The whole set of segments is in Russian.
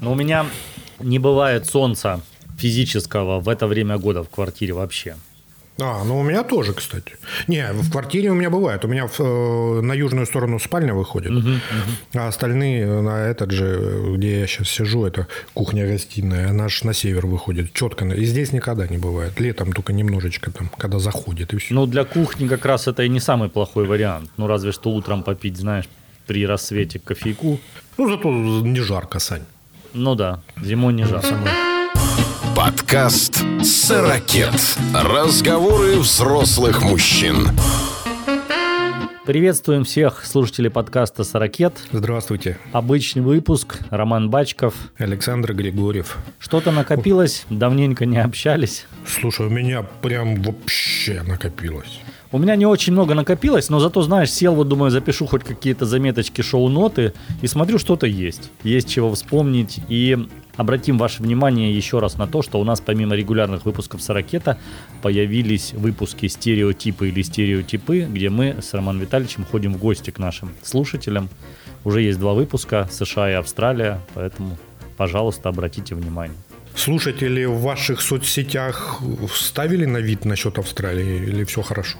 Но у меня не бывает солнца физического в это время года в квартире вообще. А, ну у меня тоже, кстати. Не, в квартире у меня бывает. У меня в, э, на южную сторону спальня выходит, а остальные на этот же, где я сейчас сижу, это кухня-гостиная, она же на север выходит четко. И здесь никогда не бывает. Летом только немножечко там, когда заходит, и все. Ну, для кухни как раз это и не самый плохой вариант. Ну, разве что утром попить, знаешь, при рассвете кофейку. Ну, зато не жарко, Сань. Ну да, зимой не жарко. Подкаст «Сорокет». Разговоры взрослых мужчин. Приветствуем всех слушателей подкаста «Сорокет». Здравствуйте. Обычный выпуск. Роман Бачков. Александр Григорьев. Что-то накопилось, давненько не общались. Слушай, у меня прям вообще накопилось. У меня не очень много накопилось, но зато, знаешь, сел, вот думаю, запишу хоть какие-то заметочки, шоу-ноты, и смотрю, что-то есть. Есть чего вспомнить. И обратим ваше внимание еще раз на то, что у нас помимо регулярных выпусков «Сорокета» появились выпуски «Стереотипы» или «Стереотипы», где мы с Романом Витальевичем ходим в гости к нашим слушателям. Уже есть два выпуска «США и Австралия», поэтому, пожалуйста, обратите внимание. Слушатели в ваших соцсетях вставили на вид насчет Австралии или все хорошо?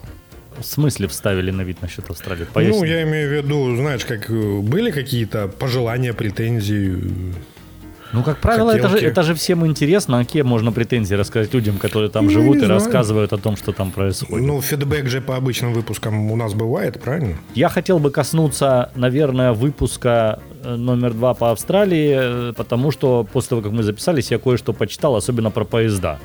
В смысле вставили на вид насчет Австралии? Поясни. Ну, я имею в виду, знаешь, как были какие-то пожелания, претензии? Ну, как правило, это же, это же всем интересно. А какие можно претензии рассказать людям, которые там ну, живут и знаю. рассказывают о том, что там происходит? Ну, фидбэк же по обычным выпускам у нас бывает, правильно? Я хотел бы коснуться, наверное, выпуска э, номер два по Австралии, э, потому что после того, как мы записались, я кое-что почитал, особенно про поезда.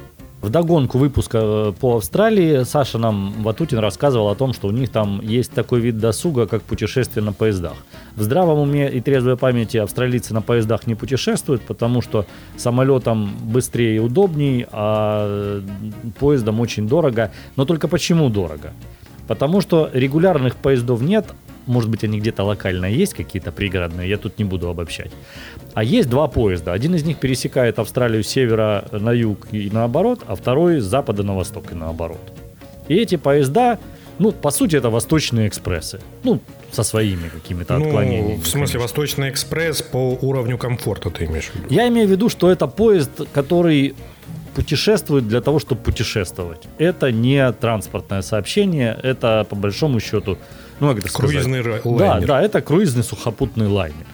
В догонку выпуска э, по Австралии Саша нам Ватутин рассказывал о том, что у них там есть такой вид досуга, как путешествие на поездах. В здравом уме и трезвой памяти австралийцы на поездах не путешествуют, потому что самолетом быстрее и удобней, а поездом очень дорого. Но только почему дорого? Потому что регулярных поездов нет, может быть, они где-то локально есть, какие-то пригородные, я тут не буду обобщать. А есть два поезда. Один из них пересекает Австралию с севера на юг и наоборот, а второй с запада на восток и наоборот. И эти поезда, ну, по сути, это восточные экспрессы. Ну, со своими какими-то ну, отклонениями. В смысле, конечно. Восточный экспресс по уровню комфорта ты имеешь в виду? Я имею в виду, что это поезд, который путешествует для того, чтобы путешествовать. Это не транспортное сообщение, это по большому счету ну, как это Круизный сказать? лайнер. Да, да, это круизный сухопутный лайнер.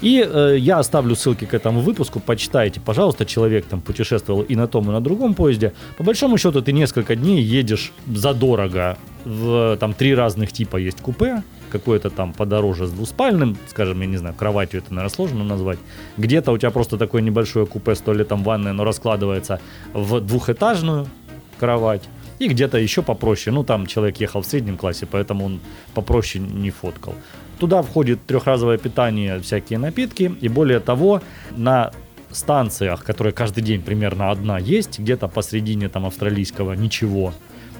И э, я оставлю ссылки к этому выпуску, почитайте, пожалуйста, человек там путешествовал и на том, и на другом поезде. По большому счету ты несколько дней едешь задорого, в, там три разных типа есть купе, какое-то там подороже с двуспальным, скажем, я не знаю, кроватью это, наверное, сложно назвать. Где-то у тебя просто такое небольшое купе с туалетом, ванной, но раскладывается в двухэтажную кровать и где-то еще попроще. Ну, там человек ехал в среднем классе, поэтому он попроще не фоткал. Туда входит трехразовое питание, всякие напитки, и более того, на станциях, которые каждый день примерно одна есть, где-то посредине там австралийского ничего,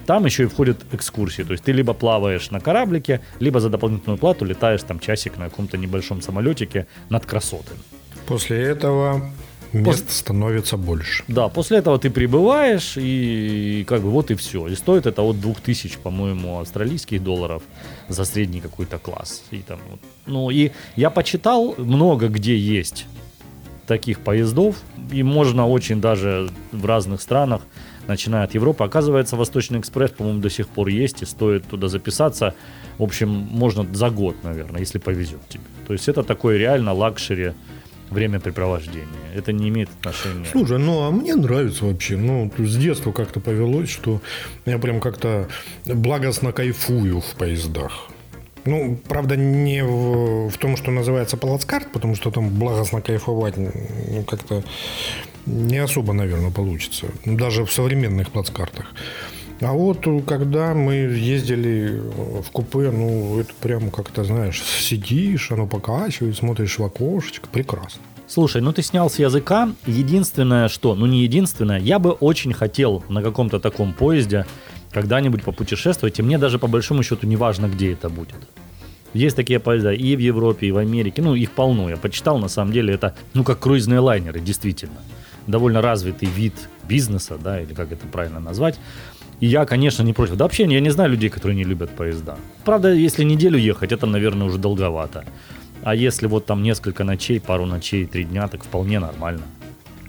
там еще и входят экскурсии. То есть ты либо плаваешь на кораблике, либо за дополнительную плату летаешь там часик на каком-то небольшом самолетике над красотой. После этого Мест Пос... становится больше. Да, после этого ты прибываешь, и, и как бы вот и все. И стоит это от 2000, по-моему, австралийских долларов за средний какой-то класс. И там, вот. Ну и я почитал много где есть таких поездов, и можно очень даже в разных странах, начиная от Европы. Оказывается, Восточный экспресс, по-моему, до сих пор есть, и стоит туда записаться. В общем, можно за год, наверное, если повезет тебе. То есть это такой реально luxury времяпрепровождения. Это не имеет отношения. Слушай, ну а мне нравится вообще. Ну, с детства как-то повелось, что я прям как-то благостно кайфую в поездах. Ну, правда, не в, в том, что называется плацкарт, потому что там благостно кайфовать ну, как-то не особо, наверное, получится. Даже в современных плацкартах. А вот когда мы ездили в купе, ну, это прям как-то, знаешь, сидишь, оно покачивает, смотришь в окошечко, прекрасно. Слушай, ну ты снял с языка. Единственное, что, ну не единственное, я бы очень хотел на каком-то таком поезде когда-нибудь попутешествовать, и мне даже по большому счету не важно, где это будет. Есть такие поезда и в Европе, и в Америке, ну их полно. Я почитал, на самом деле это, ну как круизные лайнеры, действительно. Довольно развитый вид бизнеса, да, или как это правильно назвать. И я, конечно, не против. Да вообще, я не знаю людей, которые не любят поезда. Правда, если неделю ехать, это, наверное, уже долговато. А если вот там несколько ночей, пару ночей, три дня, так вполне нормально.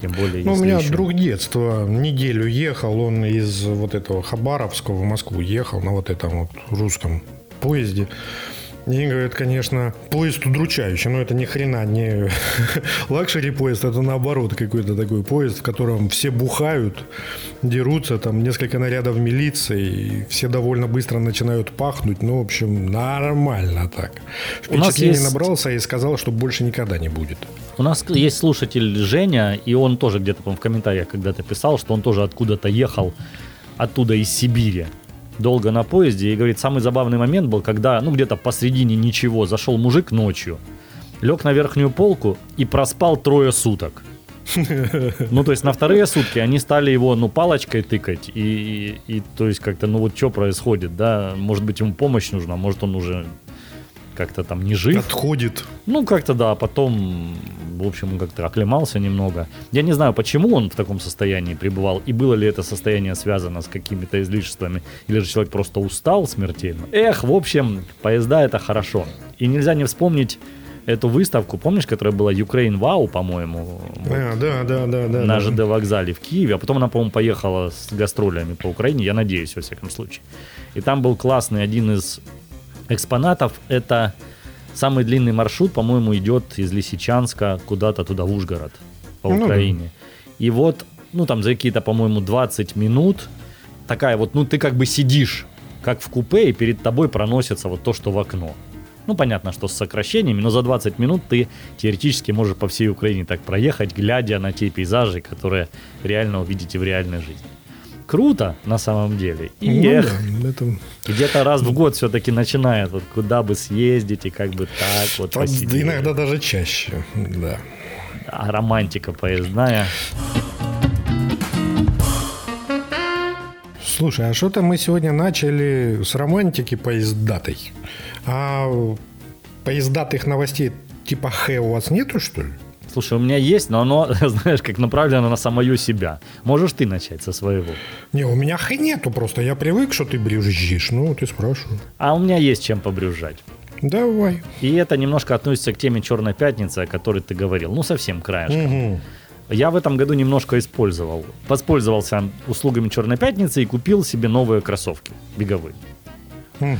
Тем более, Ну, у меня еще- друг детства неделю ехал, он из вот этого Хабаровского в Москву ехал на вот этом вот русском поезде. И говорит, конечно, поезд удручающий, но это ни хрена не luxury поезд, это наоборот какой-то такой поезд, в котором все бухают, дерутся, там несколько нарядов милиции, и все довольно быстро начинают пахнуть, ну, в общем, нормально так. Впечатлений есть- набрался и сказал, что больше никогда не будет. У нас есть слушатель Женя, и он тоже где-то, по в комментариях когда-то писал, что он тоже откуда-то ехал, оттуда из Сибири, долго на поезде, и говорит, самый забавный момент был, когда, ну, где-то посредине ничего, зашел мужик ночью, лег на верхнюю полку и проспал трое суток. Ну, то есть на вторые сутки они стали его, ну, палочкой тыкать, и, и, и, то есть как-то, ну, вот что происходит, да, может быть, ему помощь нужна, может, он уже как-то там не жив. Отходит. Ну, как-то да, потом, в общем, как-то оклемался немного. Я не знаю, почему он в таком состоянии пребывал, и было ли это состояние связано с какими-то излишествами, или же человек просто устал смертельно. Эх, в общем, поезда это хорошо. И нельзя не вспомнить эту выставку, помнишь, которая была Ukraine Wow, по-моему, вот, А, да, да, да, да. на. ЖД вокзале в Киеве, а потом она, по-моему, поехала с гастролями по Украине, я надеюсь, во всяком случае. И там был классный один из экспонатов, это самый длинный маршрут, по-моему, идет из Лисичанска куда-то туда, в Ужгород, по Ну да. Украине. И вот, ну там за какие-то, по-моему, 20 минут такая вот, ну ты как бы сидишь, как в купе, и перед тобой проносится вот то, что в окно. Ну, понятно, что с сокращениями, но за 20 минут ты теоретически можешь по всей Украине так проехать, глядя на те пейзажи, которые реально увидите в реальной жизни. Круто, на самом деле. И Ну эх, да, это где-то раз в год все-таки начинает, вот куда бы съездить и как бы так вот под- посидеть. иногда даже чаще, да. А романтика поездная. Слушай, а что-то мы сегодня начали с романтики поездатой. А поездатых новостей типа Х у вас нету, что ли? Слушай, у меня есть, но оно, знаешь, как направлено на самую себя. Можешь ты начать со своего. Не, у меня Х нету просто. Я привык, что ты брюзжишь. Ну, ты спрашиваю. А у меня есть чем побрюзжать. Давай. И это немножко относится к теме Черной пятницы, о которой ты говорил. Ну, совсем краешком. Мгм. Я в этом году немножко использовал. Воспользовался услугами Черной пятницы и купил себе новые кроссовки беговые. Мгм.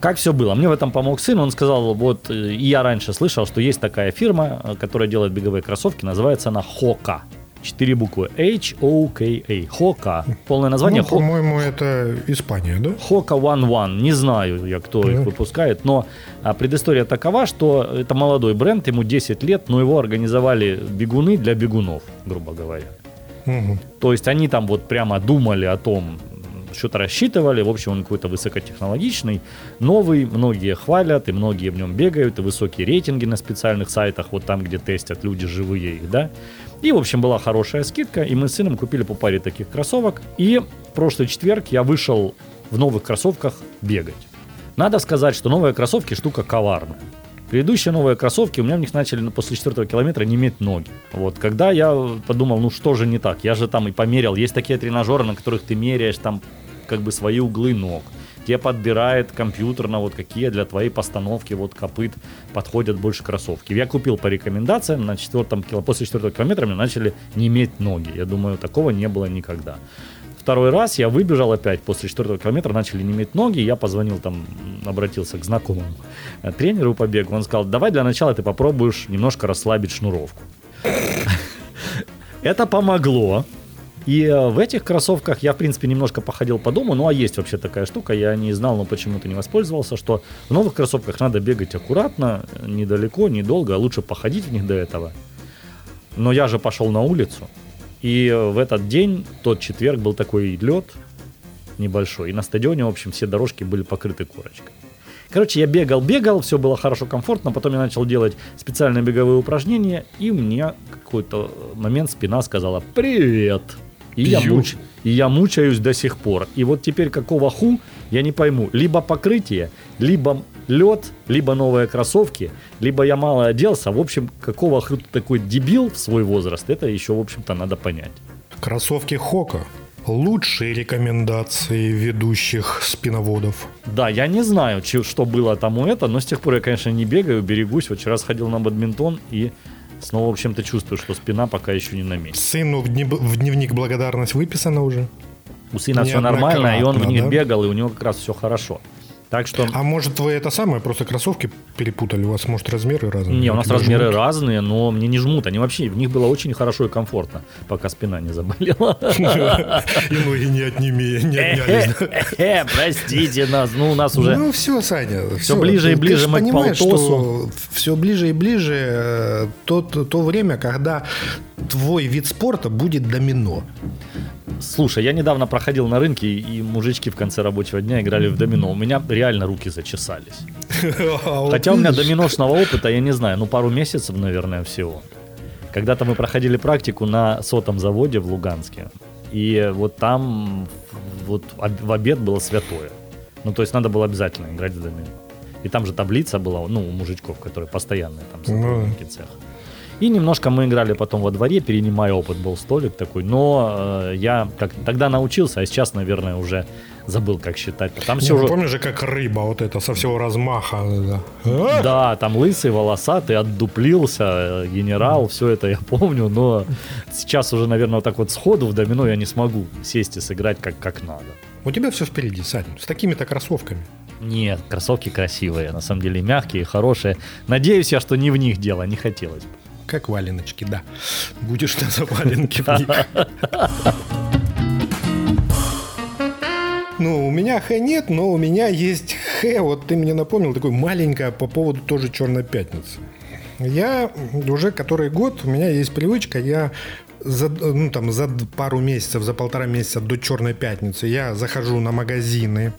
Как все было? Мне в этом помог сын. Он сказал, вот, э, и я раньше слышал, что есть такая фирма, э, которая делает беговые кроссовки. Называется она Хока. Четыре буквы. H-O-K-A. Хока. Полное название Ну, Хо- по-моему, это Испания, да? Хока One One. Не знаю я, кто их Мгм. выпускает, но а, предыстория такова, что это молодой бренд, ему 10 лет, но его организовали бегуны для бегунов, грубо говоря. Мгм. То есть они там вот прямо думали о том, что-то рассчитывали. В общем, он какой-то высокотехнологичный, новый, многие хвалят, и многие в нем бегают, и высокие рейтинги на специальных сайтах, вот там, где тестят люди живые их, да. И, в общем, была хорошая скидка, и мы с сыном купили по паре таких кроссовок. И в прошлый четверг я вышел в новых кроссовках бегать. Надо сказать, что новые кроссовки штука коварная. Предыдущие новые кроссовки, у меня в них начали после четвертого километра неметь ноги. Вот, когда я подумал, ну что же не так, я же там и померял, есть такие тренажеры, на которых ты меряешь там как бы свои углы ног. Тебе подбирает компьютерно, вот какие для твоей постановки вот копыт подходят больше кроссовки. Я купил по рекомендациям, на четвертом, после четвертого километра мне начали неметь ноги. Я думаю, такого не было никогда. Второй раз я выбежал опять после четвертого километра, начали неметь ноги, я позвонил там, обратился к знакомому э, тренеру по бегу, он сказал, давай для начала ты попробуешь немножко расслабить шнуровку. Это помогло. И э, в этих кроссовках я, в принципе, немножко походил по дому. Ну, а есть вообще такая штука, я не знал, но почему-то не воспользовался, что в новых кроссовках надо бегать аккуратно, недалеко, недолго, а лучше походить в них до этого. Но я же пошел на улицу, и э, в этот день, тот четверг, был такой лед небольшой, и на стадионе, в общем, все дорожки были покрыты корочкой. Короче, я бегал, бегал, все было хорошо, комфортно. Потом я начал делать специальные беговые упражнения, и мне какой-то момент спина сказала «Привет!» И я, муч- и я мучаюсь до сих пор. И вот теперь какого ху, я не пойму. Либо покрытие, либо лед, либо новые кроссовки, либо я мало оделся. В общем, какого ху ты такой дебил в свой возраст, это еще, в общем-то, надо понять. Кроссовки Хока. Лучшие рекомендации ведущих спиноводов. Да, я не знаю, что было тому это, но с тех пор я, конечно, не бегаю, берегусь. Вот вчера сходил на бадминтон и снова, в общем-то, чувствую, что спина пока еще не на месте. Сыну в, дни- в дневник благодарность выписана уже. У сына все нормально, и он в них да? бегал, и у него как раз все хорошо. Так что... А может вы это самое, просто кроссовки перепутали? У вас, может, размеры разные? Не, у нас тебя размеры жмут? разные, но мне не жмут. Они вообще, в них было очень хорошо и комфортно, пока спина не заболела. И ноги не отними, не отнялись. Э, Простите нас, ну у нас уже... Ну все, Саня, всё. ближе и ближе мы к понимаешь, полтосу. все ближе и ближе э, то, то время, когда твой вид спорта будет домино. Слушай, я недавно проходил на рынке, и мужички в конце рабочего дня играли в домино. У меня реально руки зачесались. Хотя у меня доминошного опыта, я не знаю, ну пару месяцев, наверное, всего. Когда-то мы проходили практику на сотом заводе в Луганске. И вот там вот в обед было святое. Ну, то есть надо было обязательно играть в домино. И там же таблица была, ну, у мужичков, которые постоянные там сотрудники цеха. И немножко мы играли потом во дворе, перенимая опыт, был столик такой. Но э, я как тогда научился, а сейчас, наверное, уже забыл, как считать. Там все ну, уже... помнишь же, как рыба вот это со всего размаха. да. А? Да, там лысый, волосатый, отдуплился, э, генерал, все это я помню, но сейчас уже, наверное, вот так вот сходу в домино я не смогу сесть и сыграть как, как надо. У тебя все впереди, Сань, с такими-то кроссовками. Нет, кроссовки красивые, на самом деле мягкие, хорошие. Надеюсь я, что не в них дело, не хотелось бы. Как валеночки, да. Будешь на заваленке в них. Ну, у меня Х нет, но у меня есть Х. Вот ты мне напомнил, такое маленькое по поводу тоже Черной пятницы. Я уже который год, у меня есть привычка, я за, ну, там, за пару месяцев, за полтора месяца до Черной пятницы я захожу на магазины,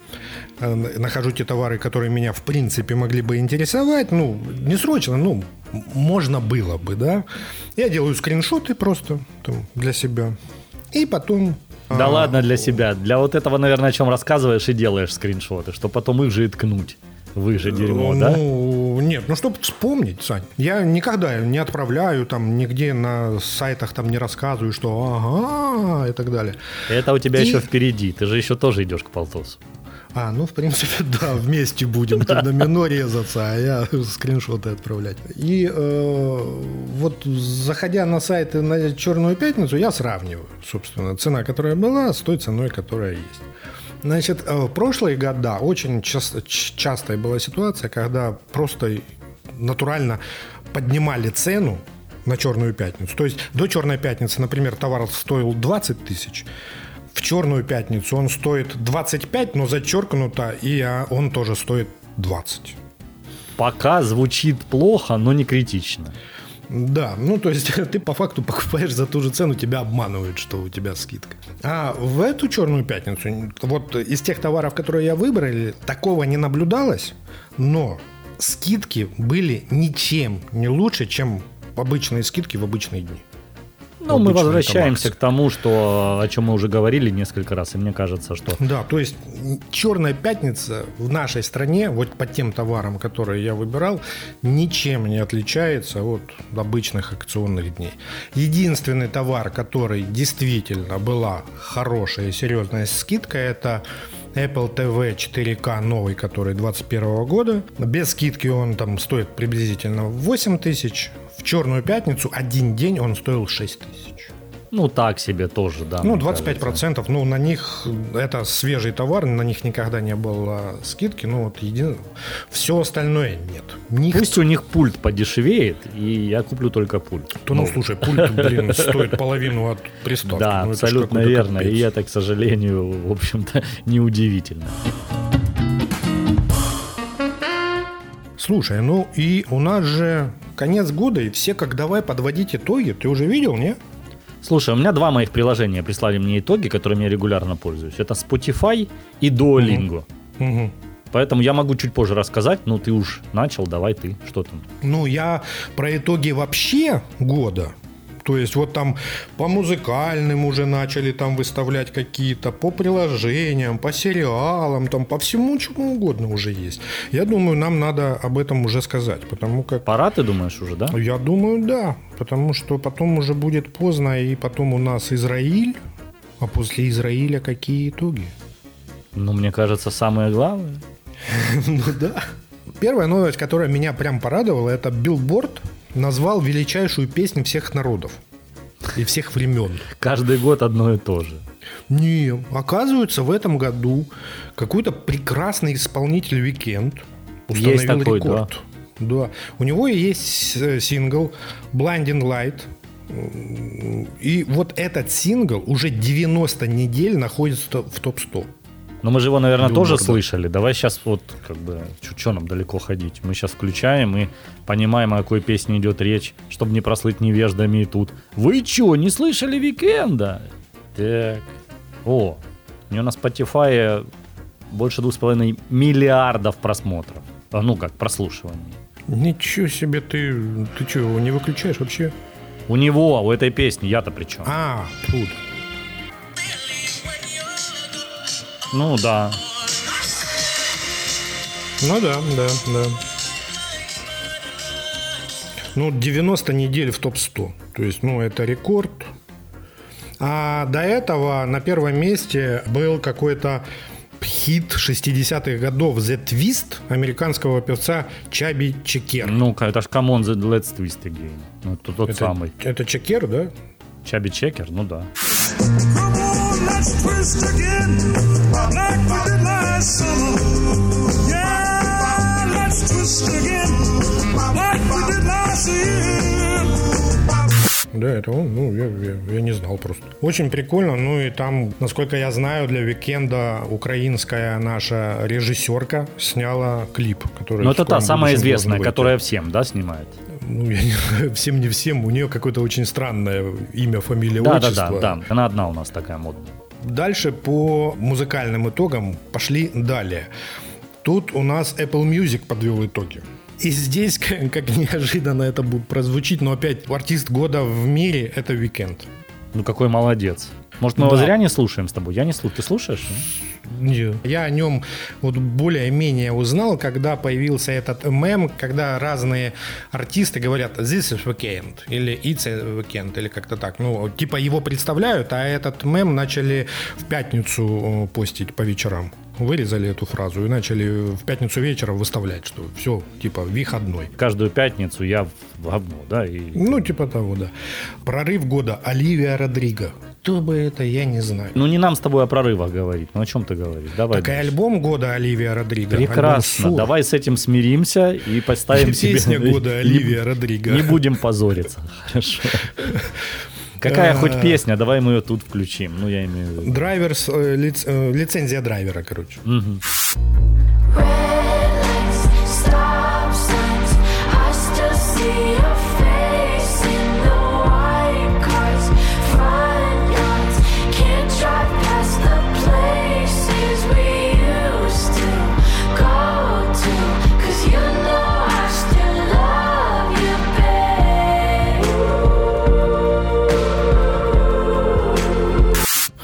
э, нахожу те товары, которые меня в принципе могли бы интересовать. Ну, не срочно, ну, можно было бы, да. Я делаю скриншоты просто там, для себя. И потом... Да а, ладно для себя, для вот этого, наверное, о чем рассказываешь и делаешь скриншоты, что потом их же и ткнуть в их же дерьмо, да? Ну, нет, ну чтобы вспомнить, Сань. Я никогда не отправляю там нигде на сайтах там не рассказываю, что ага и так далее. Это у тебя И- еще впереди, ты же еще тоже идешь к полтосу. А, ну, в принципе, да, вместе будем ты домино резаться, а я скриншоты отправлять. И э, вот заходя на сайты на Черную пятницу, я сравниваю, собственно, цена, которая была, с той ценой, которая есть. Значит, э, в прошлые года очень часто, частая была ситуация, когда просто натурально поднимали цену на Черную пятницу. То есть до Черной пятницы, например, товар стоил 20 тысяч, в Черную пятницу он стоит 25, но зачеркнуто, и а, он тоже стоит 20. Пока звучит плохо, но не критично. Да, ну то есть ты по факту покупаешь за ту же цену, тебя обманывают, что у тебя скидка. А в эту черную пятницу, вот из тех товаров, которые я выбрал, такого не наблюдалось, но скидки были ничем не лучше, чем обычные скидки в обычные дни. Ну, мы возвращаемся товар. к тому, что, о чем мы уже говорили несколько раз, и мне кажется, что Да, то есть черная пятница в нашей стране, вот по тем товарам, которые я выбирал, ничем не отличается от обычных акционных дней. Единственный товар, который действительно была хорошая и серьезная скидка, это Apple TV 4K новый, который 2021 года. Без скидки он там стоит приблизительно 8 тысяч. В черную пятницу один день он стоил 6 тысяч. ну так себе тоже, да. Ну, мне 25%, кажется. ну, на них, это свежий товар, на них никогда не было скидки, ну, вот, един... все остальное нет. Них... Пусть у них пульт подешевеет, и я куплю только пульт. То, ну, слушай, пульт, блин, стоит половину от приставки. Да, Ну, абсолютно верно. И это, к сожалению, в общем-то, неудивительно. Слушай, ну и у нас же конец года, и все как давай подводить итоги. Ты уже видел, не? Слушай, у меня два моих приложения прислали мне итоги, которыми я регулярно пользуюсь. Это Spotify и Duolingo. Мгм. Поэтому я могу чуть позже рассказать, ну ты уж начал, давай ты, что там. Ну, я про итоги вообще года. То есть вот там по музыкальным уже начали там выставлять какие-то, по приложениям, по сериалам, там по всему чему угодно уже есть. Я думаю, нам надо об этом уже сказать, потому как... Пора, ты думаешь, уже, да? Я думаю, да, потому что потом уже будет поздно, и потом у нас Израиль А после Израиля какие итоги? Ну, мне кажется, самое главное. Ну да. Первая новость, которая меня прям порадовала, это Билборд назвал величайшую песню всех народов и всех времен. Каждый год одно и то же. Не, оказывается, в этом году какой-то прекрасный исполнитель Weeknd установил Есть такой, рекорд. Да. У него есть э, сингл Blinding Light. И вот этот сингл уже 90 недель находится в топ-100. Но мы же его, наверное, тоже Билборда. слышали. Давай сейчас вот, как бы, что нам далеко ходить? Мы сейчас включаем и понимаем, о какой песне идет речь, чтобы не прослыть невеждами и тут. Вы что, не слышали Weeknd а? Так. О, у него на Spotify больше двух с половиной миллиардов просмотров. А, Ну как, прослушиваний. Ничего себе, ты, ты что, его не выключаешь вообще? У него, у этой песни, я-то при чем? А, тут. Ну да. Ну да, да, да. Ну, 90 недель в топ-100. То есть, ну, это рекорд. А до этого на первом месте был какой-то хит 60-х годов The Twist американского певца Чаби Чекер. Ну-ка, это ж come on, the- let's twist again. Ну, это тот это, самый. это Чекер, да? Chubby Checker, ну да. Come on, let's twist again, like we did last summer. Yeah, let's twist again, like we did last year. Да, это он, ну, я, я- я не знал просто. Очень прикольно, ну и там, насколько я знаю, для Weeknd а украинская наша режиссерка сняла клип, который... Ну это та самая известная, которая всем, да, снимает? Ну, я не всем не всем, у нее какое-то очень странное имя, фамилия, Да, да, отчество. да, да. Она одна у нас такая модная. Дальше по музыкальным итогам пошли далее. Тут у нас Apple Music подвел итоги. И здесь, как, как неожиданно это будет прозвучить, но опять артист года в мире – это Weekend. Ну какой молодец. Может, мы его Да. зря не слушаем с тобой? Я не слушаю. Ты слушаешь? Не. Я о нем вот более-менее узнал, когда появился этот мем, когда разные артисты говорят «This is weekend» или «It's a weekend» или как-то так. Ну, типа его представляют, а этот мем начали в пятницу постить по вечерам. Вырезали эту фразу и начали в пятницу вечером выставлять, что все, типа, выходной. Каждую пятницу я в говно, да? И... Ну, типа того, да. Прорыв года Оливия Родриго. Кто бы это, я не знаю. Ну не нам с тобой о прорывах говорить. Ну о чем ты говоришь? Давай. Так и альбом года Оливия Родриго. Прекрасно. Давай с этим смиримся и поставим себе... Песня года Не- Оливия Родриго. Не будем позориться. Хорошо. Какая хоть песня? Давай мы ее тут включим. Ну, я имею в виду. Драйверс, э, лиц- э, лицензия драйвера, короче.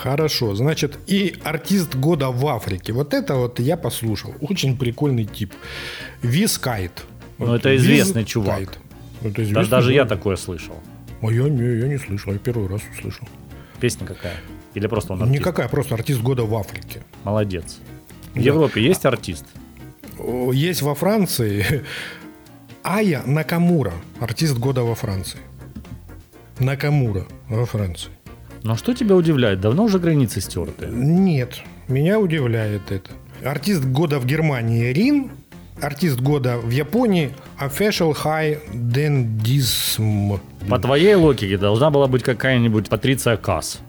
Хорошо, значит, и артист года в Африке. Вот это вот я послушал. Очень прикольный тип. Виз Кайт. Ну, Вот это Виз известный чувак. Кайт. Это Даже, известный, даже да. я такое слышал. А я не, я не слышал, я первый раз услышал. Песня какая? Или просто он артист? Никакая, просто артист года в Африке. Молодец. В Европе есть артист? Есть во Франции Ая Накамура, артист года во Франции. Накамура во Франции. Но что тебя удивляет? Давно уже границы стерты. Нет, меня удивляет это. Артист года в Германии Рин, артист года в Японии Official High Dendism. По твоей логике должна была быть какая-нибудь Патриция Касс.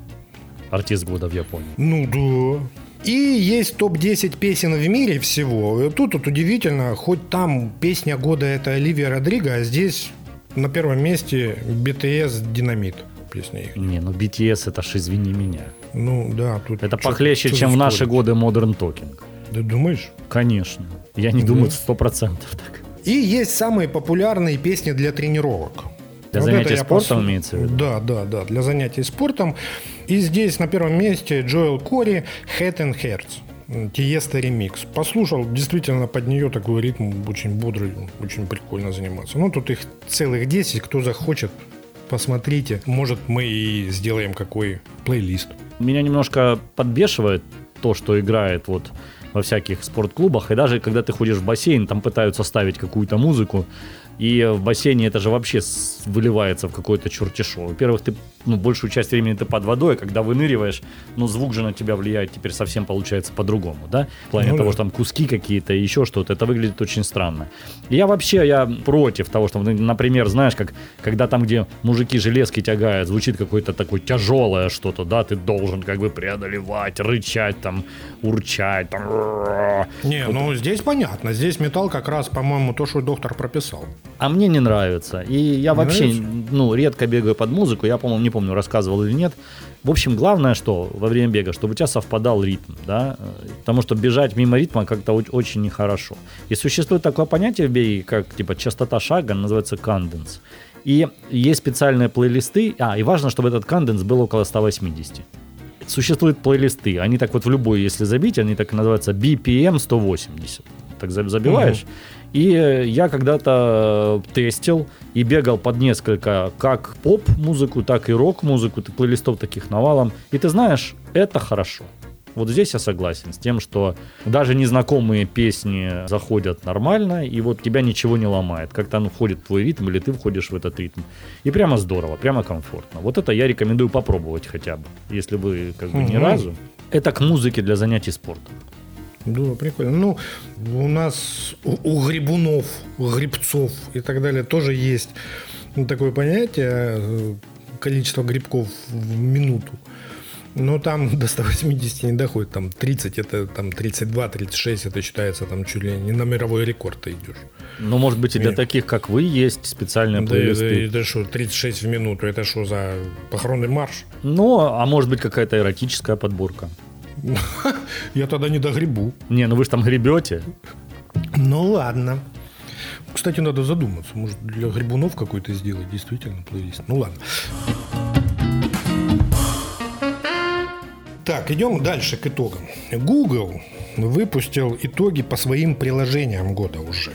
Артист года в Японии. Ну да. И есть топ-10 песен в мире всего. Тут вот удивительно, хоть там песня года это Оливия Родриго, а здесь на первом месте BTS Динамит. Песня их. Не, ну BTS это ж извини меня. Ну да, тут... Это чё- похлеще, чё чем в наши годы Modern Talking. Ты думаешь? Конечно. Я не думаю, сто процентов так. И есть самые популярные песни для тренировок. Для Вот занятий спортом посу- имеется в виду? Да, да, да, для занятий спортом. И здесь на первом месте Джоэл Кори «Head and Hearts». Тиеста ремикс. Послушал, действительно под нее такой ритм очень бодрый, очень прикольно заниматься. Ну, тут их целых 10, кто захочет, посмотрите. Может, мы и сделаем какой плейлист. Меня немножко подбешивает то, что играет вот во всяких спортклубах, и даже когда ты ходишь в бассейн, там пытаются ставить какую-то музыку, и в бассейне это же вообще выливается в какое-то чертишо. Во-первых, ты ну, большую часть времени ты под водой, а когда выныриваешь, ну, звук же на тебя влияет теперь совсем получается по-другому, да? В плане Ну того, да. что там куски какие-то, еще что-то. Это выглядит очень странно. И Я вообще, я против того, что, ну, например, знаешь, как когда там, где мужики железки тягают, звучит какое-то такое тяжелое что-то, да, ты должен как бы преодолевать, рычать там, урчать, там. Не, ну здесь понятно. Здесь металл как раз, по-моему, то, что доктор прописал. А мне не нравится. И я вообще, нравится? ну, редко бегаю под музыку. Я, по-моему, не помню, рассказывал или нет. В общем, главное, что во время бега, чтобы у тебя совпадал ритм, да, потому что бежать мимо ритма как-то очень нехорошо. И существует такое понятие в беге, как, типа, частота шага, называется канденс. И есть специальные плейлисты, а, и важно, чтобы этот канденс был около 180. Существуют плейлисты, они так вот в любой, если забить, они так и называются BPM 180. Так за- забиваешь. И э, я когда-то э, тестил и бегал под несколько как поп-музыку, так и рок-музыку, ты плейлистов таких навалом. И ты знаешь, это хорошо. Вот здесь я согласен с тем, что даже незнакомые песни заходят нормально, и вот тебя ничего не ломает. Как-то оно входит в твой ритм, или ты входишь в этот ритм. И прямо здорово, прямо комфортно. Вот это я рекомендую попробовать хотя бы, если вы как бы ни Мгм. разу. Это к музыке для занятий спортом. Да, прикольно. Ну, у нас, у, у грибунов, у грибцов и так далее тоже есть ну, такое понятие э, количество грибков в минуту. Но там до 180 не доходит, там 30, это там 32, 36, это считается там чуть ли не на мировой рекорд ты идешь. Ну, может быть, и для Нет. таких, как вы, есть специальные Да, плейлисты. это, это что, 36 в минуту, это что за похоронный марш? Ну, а может быть, какая-то эротическая подборка. Я тогда не догребу. Не, ну вы же там гребете. Ну ладно. Кстати, надо задуматься. Может, для грибунов какой-то сделать действительно плейлист. Ну ладно. Так, идем дальше к итогам. Google выпустил итоги по своим приложениям года уже.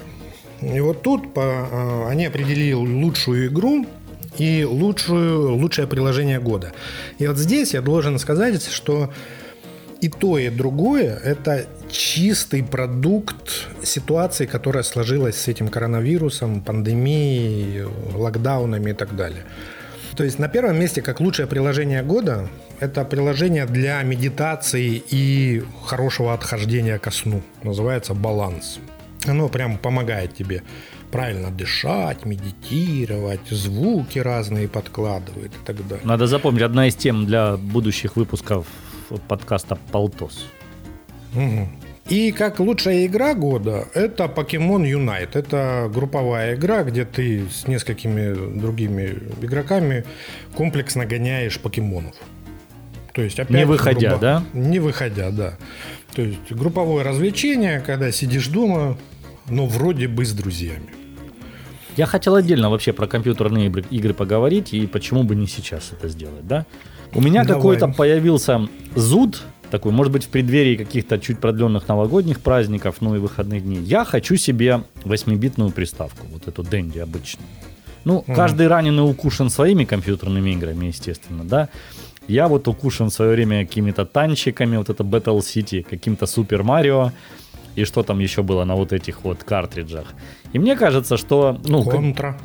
И вот тут по, а, они определили лучшую игру и лучшую, лучшее приложение года. И вот здесь я должен сказать, что и то, и другое – это чистый продукт ситуации, которая сложилась с этим коронавирусом, пандемией, локдаунами и так далее. То есть на первом месте, как лучшее приложение года, это приложение для медитации и хорошего отхождения ко сну. Называется «Баланс». Оно прям помогает тебе правильно дышать, медитировать, звуки разные подкладывает и так далее. Надо запомнить, одна из тем для будущих выпусков подкаста «Полтос». Мгм. И как лучшая игра года это Pokemon Unite. Это групповая игра, где ты с несколькими другими игроками комплексно гоняешь покемонов. То есть опять Не выходя, грубо- да? Не выходя, да. То есть групповое развлечение, когда сидишь дома, но вроде бы с друзьями. Я хотел отдельно вообще про компьютерные игры, игры поговорить, и почему бы не сейчас это сделать, да? У меня Давай. какой-то появился зуд, такой, может быть, в преддверии каких-то чуть продленных новогодних праздников, ну и выходных дней. Я хочу себе 8-битную приставку, вот эту Денди обычную. Ну, каждый раненый укушен своими компьютерными играми, естественно, да. Я вот укушен в свое время какими-то танчиками, вот это Battle City, каким-то Супер Марио, и что там еще было на вот этих вот картриджах. И мне кажется, что... Ну, как- Контра.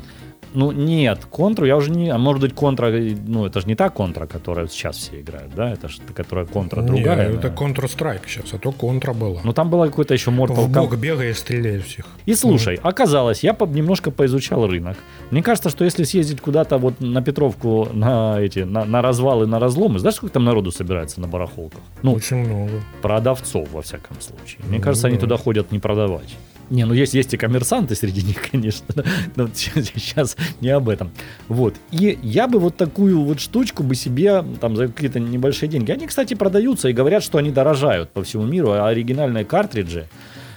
Ну, нет, контру я уже не... А может быть, контра... Ну, это же не та контра, которая сейчас все играют, да? Это же которая контра другая. это наверное. Counter-Strike сейчас, а то контра была. Ну, там было какой-то еще Mortal в бок Kombat. бегаешь, стреляешь всех. И слушай, оказалось, я по- немножко поизучал рынок. Мне кажется, что если съездить куда-то вот на Петровку, на эти, на, на развалы, на разломы, знаешь, сколько там народу собирается на барахолках? Ну, Очень много. продавцов, во всяком случае. Мне Ну кажется, они да. туда ходят не продавать. Не, ну есть, есть и коммерсанты среди них, конечно. Но сейчас не об этом. Вот. И я бы вот такую вот штучку бы себе там за какие-то небольшие деньги. Они, кстати, продаются и говорят, что они дорожают по всему миру, а оригинальные картриджи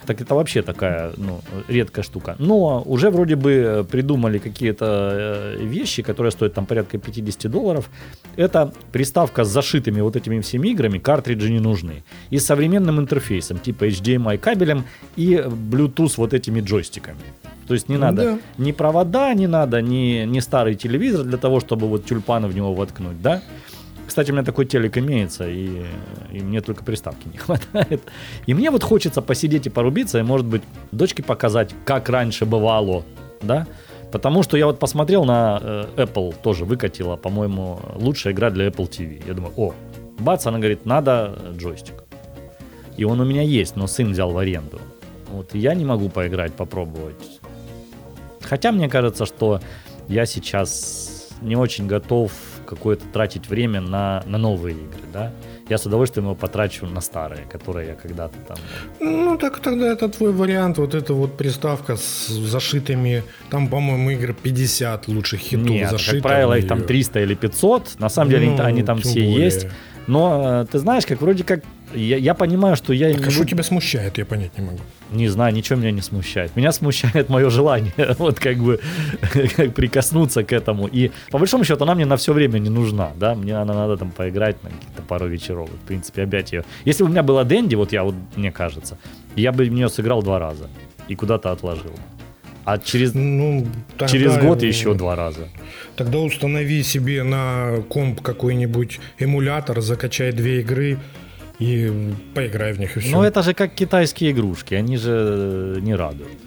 так это вообще такая ну, редкая штука. Но уже вроде бы э, придумали какие-то э, вещи, которые стоят там порядка 50 долларов. Это приставка с зашитыми вот этими всеми играми, картриджи не нужны. И с современным интерфейсом, типа HDMI кабелем и Bluetooth вот этими джойстиками. То есть не надо Да. ни провода, не надо, ни, ни старый телевизор для того, чтобы вот тюльпаны в него воткнуть, да? Кстати, у меня такой телек имеется, и, и мне только приставки не хватает. И мне вот хочется посидеть и порубиться, и, может быть, дочке показать, как раньше бывало, да? Потому что я вот посмотрел на э, Apple, тоже выкатила, по-моему, лучшая игра для Apple TV. Я думаю, о, бац, она говорит, надо джойстик. И он у меня есть, но сын взял в аренду. Вот я не могу поиграть, попробовать. Хотя мне кажется, что я сейчас не очень готов какое-то тратить время на, на новые игры, да. Я с удовольствием его потрачу на старые, которые я когда-то там... Ну, так тогда это твой вариант. Вот эта вот приставка с зашитыми, там, по-моему, игр 50 лучших хитов Нет, зашито. как правило, их там 300 или 500. На самом деле Ну, они там тем все более. есть. Но э, ты знаешь, как вроде как... Я, я понимаю, что я Так а не, что тебя смущает, я понять не могу. не знаю, ничего меня не смущает. Меня смущает мое желание вот как бы как прикоснуться к этому. И по большому счету она мне на все время не нужна, да, мне она надо там поиграть на каких-то пару вечеров. В принципе, опять ее. Если бы у меня была Дэнди, вот я вот, мне кажется, я бы в нее сыграл два раза и куда-то отложил. А через, Ну, тогда, через год еще два раза. Тогда установи себе на комп какой-нибудь эмулятор, закачай две игры и поиграй в них и все. Но это же как китайские игрушки, они же э, не радуют.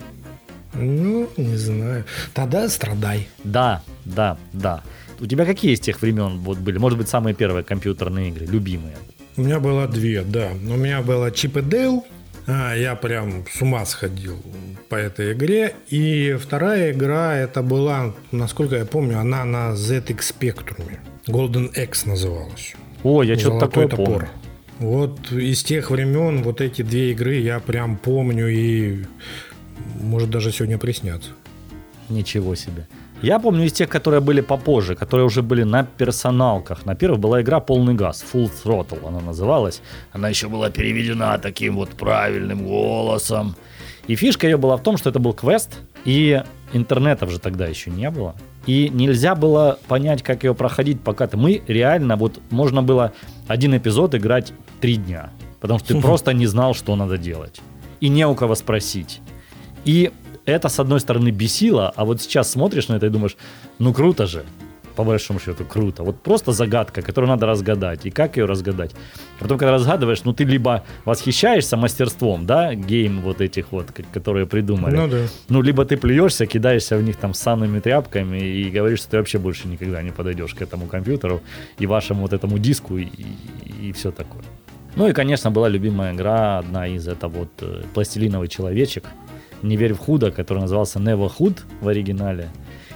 Ну, не знаю. Тогда страдай. Да, да, да. У тебя какие из тех времен вот были? Может быть, самые первые компьютерные игры, любимые? У меня было две, да. У меня было Чип и Дейл. А, я прям с ума сходил по этой игре. И вторая игра, это была, насколько я помню, она на ZX Spectrum. Golden X называлась. О, я что-то такое помню. Вот из тех времен вот эти две игры я прям помню и может даже сегодня приснятся. Ничего себе. Я помню из тех, которые были попозже, которые уже были на персоналках. На первых была игра «Полный газ», «Full Throttle» она называлась. Она еще была переведена таким вот правильным голосом. И фишка ее была в том, что это был квест, и интернетов же тогда еще не было. И нельзя было понять, как ее проходить пока ты. Мы реально, вот можно было один эпизод играть три дня. Потому что ты просто не знал, что надо делать. И не у кого спросить. И это, с одной стороны, бесило, а вот сейчас смотришь на это и думаешь, ну круто же, по большому счету, круто. Вот просто загадка, которую надо разгадать. И как ее разгадать? Потом, когда разгадываешь, ну ты либо восхищаешься мастерством, да, гейм вот этих вот, которые придумали. Ну да. Ну, либо ты плюешься, кидаешься в них там санными тряпками и говоришь, что ты вообще больше никогда не подойдешь к этому компьютеру и вашему вот этому диску и, и, все такое. Ну и, конечно, была любимая игра, одна из, это вот э, «Пластилиновый человечек», «Не верь в худо», который назывался «Never Hood» в оригинале.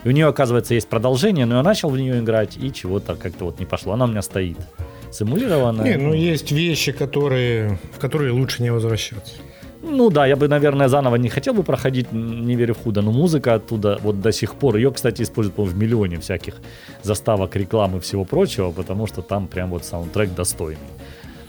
И у нее, оказывается, есть продолжение, но я начал в нее играть, и чего-то как-то вот не пошло. Она у меня стоит. Симулированная. Не, ну есть вещи, которые, в которые лучше не возвращаться. Ну да, я бы, наверное, заново не хотел бы проходить «Не верю в худо», но музыка оттуда вот до сих пор, ее, кстати, используют, по-моему, в миллионе всяких заставок, рекламы и всего прочего, потому что там прям вот саундтрек достойный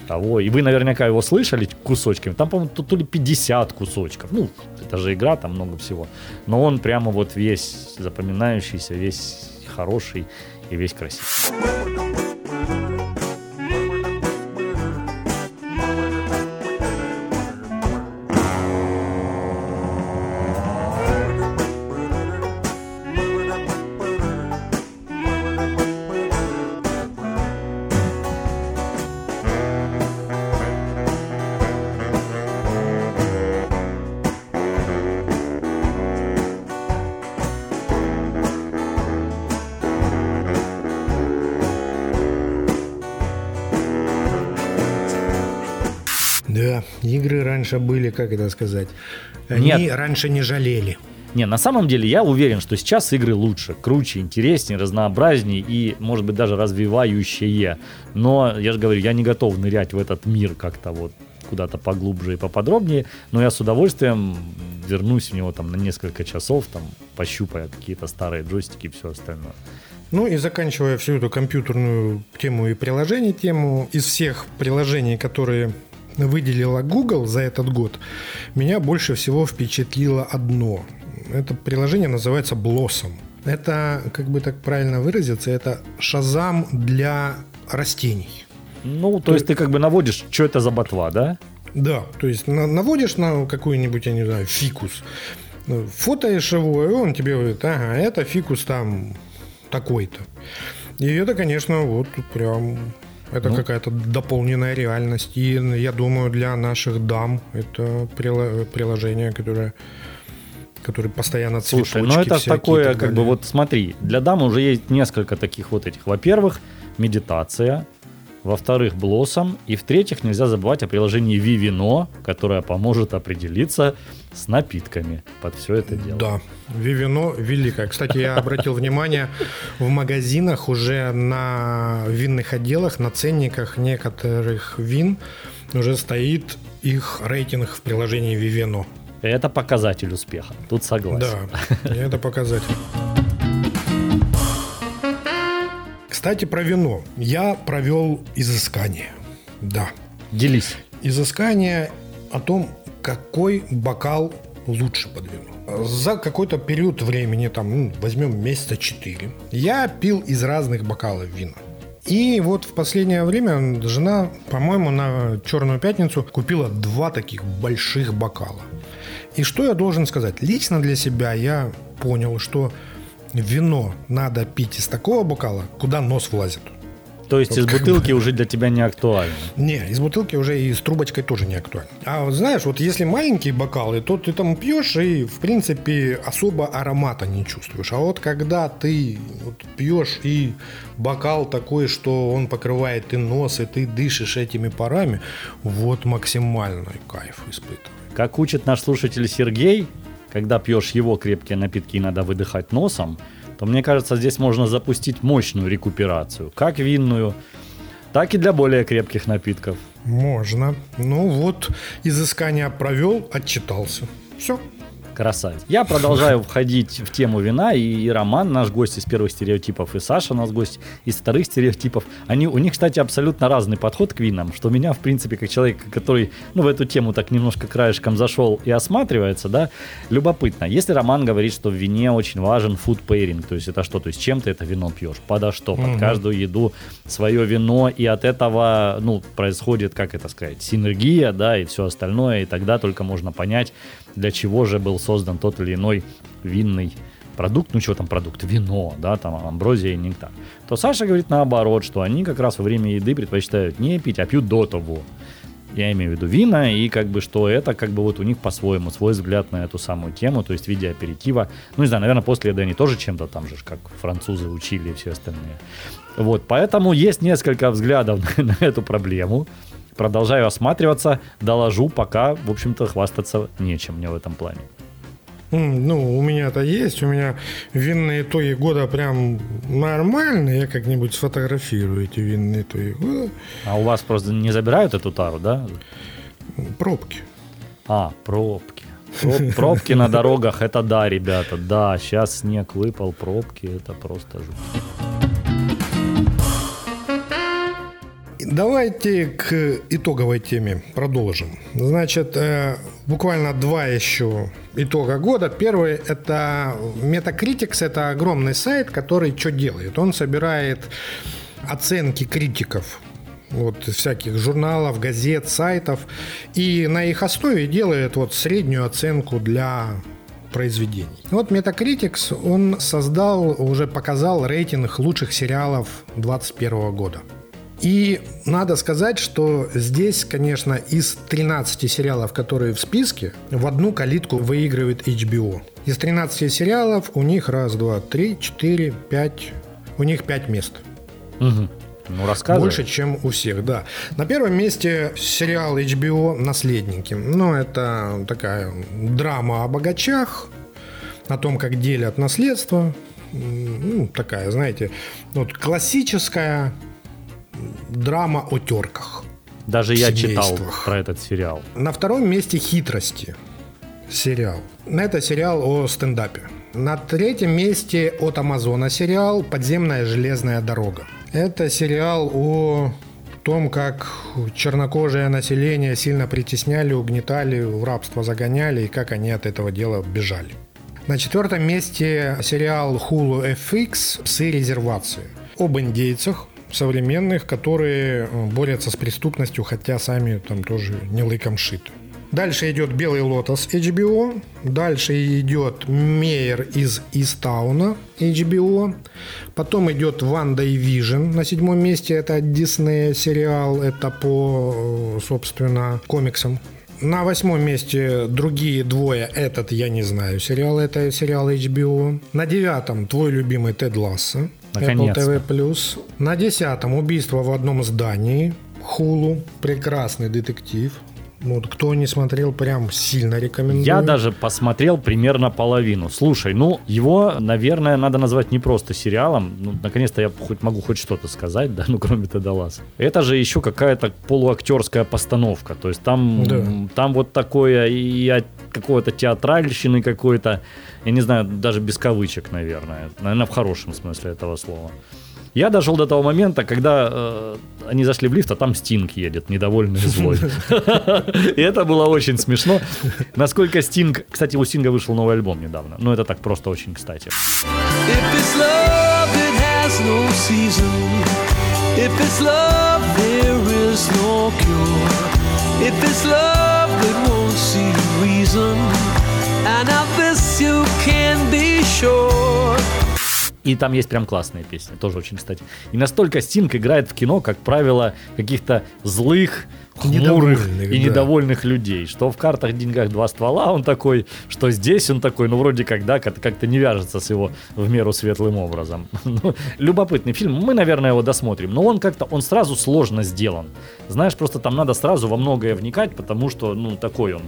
того. И вы наверняка его слышали кусочками. Там, по-моему, то, то ли 50 кусочков. Ну, это же игра, там много всего. Но он прямо вот весь запоминающийся, весь хороший и весь красивый. Игры раньше были, как это сказать, они Нет. раньше не жалели. Не, на самом деле я уверен, что сейчас игры лучше, круче, интереснее, разнообразнее и, может быть, даже развивающие. Но, я же говорю, я не готов нырять в этот мир как-то вот куда-то поглубже и поподробнее, но я с удовольствием вернусь в него там на несколько часов, там, пощупая какие-то старые джойстики и все остальное. Ну и заканчивая всю эту компьютерную тему и приложений тему, из всех приложений, которые выделила Google за этот год, меня больше всего впечатлило одно. Это приложение называется Blossom. Это, как бы так правильно выразиться, это шазам для растений. Ну, то есть ты как бы наводишь, что это за ботва, да? Да, то есть на- наводишь на какой-нибудь, я не знаю, фикус, фотоешь его, и он тебе говорит, ага, это фикус там такой-то. И это, конечно, вот прям Это Ну. какая-то дополненная реальность. И я думаю, для наших дам это приложение, которое, которое постоянно Слушай, ну цветочки это всякие такое, так как бы вот смотри, для дамы уже есть несколько таких вот этих. Во-первых, медитация, во-вторых, блоссом, и в-третьих, нельзя забывать о приложении Vivino, которое поможет определиться с напитками под все это дело. Да, Вивино великое. Кстати, я обратил внимание, в магазинах уже на винных отделах, на ценниках некоторых вин уже стоит их рейтинг в приложении Vivino. Это показатель успеха. Тут согласен. Да, это показатель. Кстати, про вино. Я провел изыскание. Да. Делись. Изыскание о том, какой бокал лучше под вино. За какой-то период времени, там, ну, возьмем месяца 4, я пил из разных бокалов вина. И вот в последнее время жена, по-моему, на Черную пятницу купила два таких больших бокала. И что я должен сказать? Лично для себя я понял, что вино надо пить из такого бокала, куда нос влазит. То есть из бутылки уже для тебя не актуально. Не, из бутылки уже и с трубочкой тоже не актуально. А вот знаешь, вот если маленькие бокалы, то ты там пьешь и, в принципе, особо аромата не чувствуешь. А вот когда ты вот пьешь и бокал такой, что он покрывает и нос, и ты дышишь этими парами, вот максимальный кайф испытываешь. Как учит наш слушатель Сергей, когда пьешь его крепкие напитки и надо выдыхать носом, то мне кажется, здесь можно запустить мощную рекуперацию, как винную, так и для более крепких напитков. Можно. Ну вот, изыскание провел, отчитался. Все. Красавец. Я продолжаю входить в тему вина, и, и Роман, наш гость из первых стереотипов, и Саша, наш гость из вторых стереотипов. Они, у них, кстати, абсолютно разный подход к винам, что меня, в принципе, как человек, который ну, в эту тему так немножко краешком зашел и осматривается, да, любопытно. Если Роман говорит, что в вине очень важен food pairing, то есть это что? То есть чем ты это вино пьешь? Подо что? Под каждую еду свое вино, и от этого, ну, происходит, как это сказать, синергия, да, и все остальное, и тогда только можно понять, для чего же был создан тот или иной винный продукт, ну что там продукт, вино, да, там амброзия и нектар, то Саша говорит наоборот, что они как раз во время еды предпочитают не пить, а пьют до того. Я имею в виду вина, и как бы что это как бы вот у них по-своему, свой взгляд на эту самую тему, то есть в виде аперитива. Ну, не знаю, наверное, после еды они тоже чем-то там же, как французы учили и все остальные. Вот, поэтому есть несколько взглядов на, эту проблему. Продолжаю осматриваться, доложу, пока, в общем-то, хвастаться нечем мне в этом плане. Ну, у меня-то есть, у меня винные итоги года прям нормальные. Я как-нибудь сфотографирую эти винные итоги года. А у вас просто не забирают эту тару, да? Пробки. А, пробки. Проб- Пробки на дорогах, это да, ребята, да, сейчас снег выпал, пробки, это просто жуть. Давайте к итоговой теме продолжим. Значит, э, буквально два еще итога года. Первый – это Metacritics, это огромный сайт, который что делает? Он собирает оценки критиков вот всяких журналов, газет, сайтов, и на их основе делает вот среднюю оценку для произведений. Вот Metacritics, он создал, уже показал рейтинг лучших сериалов 2021 года. И надо сказать, что здесь, конечно, из 13 сериалов, которые в списке, в одну калитку выигрывает HBO. Из 13 сериалов у них раз, два, три, четыре, пять, у них пять мест. Мгм. Ну, рассказывай. Больше, чем у всех, да. На первом месте сериал HBO «Наследники». Ну, это такая драма о богачах, о том, как делят наследство. Ну, такая, знаете, вот классическая драма о терках. Даже я читал про этот сериал. На втором месте «Хитрости» сериал. Это сериал о стендапе. На третьем месте от Амазона сериал «Подземная железная дорога». Это сериал о том, как чернокожее население сильно притесняли, угнетали, в рабство загоняли и как они от этого дела бежали. На четвертом месте сериал Hulu FX «Псы резервации» об индейцах современных, которые э, борются с преступностью, хотя сами там тоже не лыком шиты. Дальше идет «Белый лотос» HBO. Дальше идет «Мейр из Исттауна» HBO. Потом идет «Ванда и Вижн» на седьмом месте. Это от Диснея сериал. Это по, э, собственно, комиксам. На восьмом месте другие двое. Этот я не знаю. Сериал это сериал HBO. На девятом твой любимый Тед Ласса. Apple Наконец-то. TV+. На десятом убийство в одном здании. Хулу. Прекрасный детектив. Ну, Вот, кто не смотрел, прям сильно рекомендую. Я даже посмотрел примерно половину. Слушай, ну, его, наверное, надо назвать не просто сериалом. Ну, наконец-то я хоть могу хоть что-то сказать, да, ну, кроме Теда Ласса. Это же еще какая-то полуактерская постановка. То есть там, Да. там вот такое и от какого-то театральщины какой-то, я не знаю, даже без кавычек, наверное. Наверное, в хорошем смысле этого слова. Я дошел до того момента, когда э, они зашли в лифт, а там Стинг едет, недовольный и злой. И это было очень смешно. Насколько Стинг... Кстати, у Стинга вышел новый альбом недавно. Ну, это так просто очень кстати. If it's love, it has no season. If it's love, there is no cure. If it's love that won't see reason, and of this you can be sure. И там есть прям классные песни, тоже очень кстати. И настолько Стинг играет в кино, как правило, каких-то злых, хмурых Недовольных, и да. недовольных людей. Что в картах, деньгах два ствола он такой, что здесь он такой, ну вроде как, да, как- как-то не вяжется с его в меру светлым образом. Ну, Любопытный фильм, мы, наверное, его досмотрим, но он как-то, он сразу сложно сделан. Знаешь, просто там надо сразу во многое вникать, потому что, ну, такой он,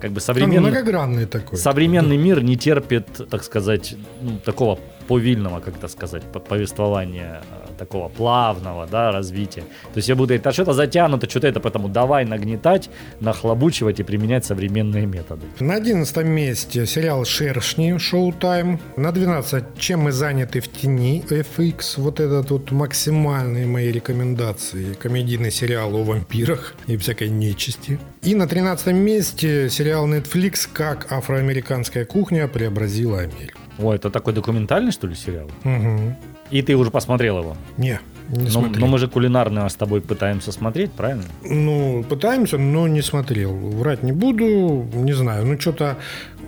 как бы современный... многогранный такой. Современный мир не терпит, так сказать, ну, такого повильного, как это сказать, по- повествования, такого плавного, да, развития. То есть я буду говорить, а что-то затянуто, что-то это, поэтому давай нагнетать, нахлобучивать и применять современные методы. На 11 месте сериал «Шершни» Шоу-тайм. На 12 «Чем мы заняты в тени» FX. Вот этот вот максимальные мои рекомендации. Комедийный сериал о вампирах и всякой нечисти. И на 13 месте сериал Netflix «Как афроамериканская кухня преобразила Америку». О, это такой документальный, что ли, сериал? Угу. И ты уже посмотрел его? Не, не Но, смотрел. но мы же кулинарно с тобой пытаемся смотреть, правильно? Ну, пытаемся, но не смотрел. Врать не буду, не знаю. Ну, что-то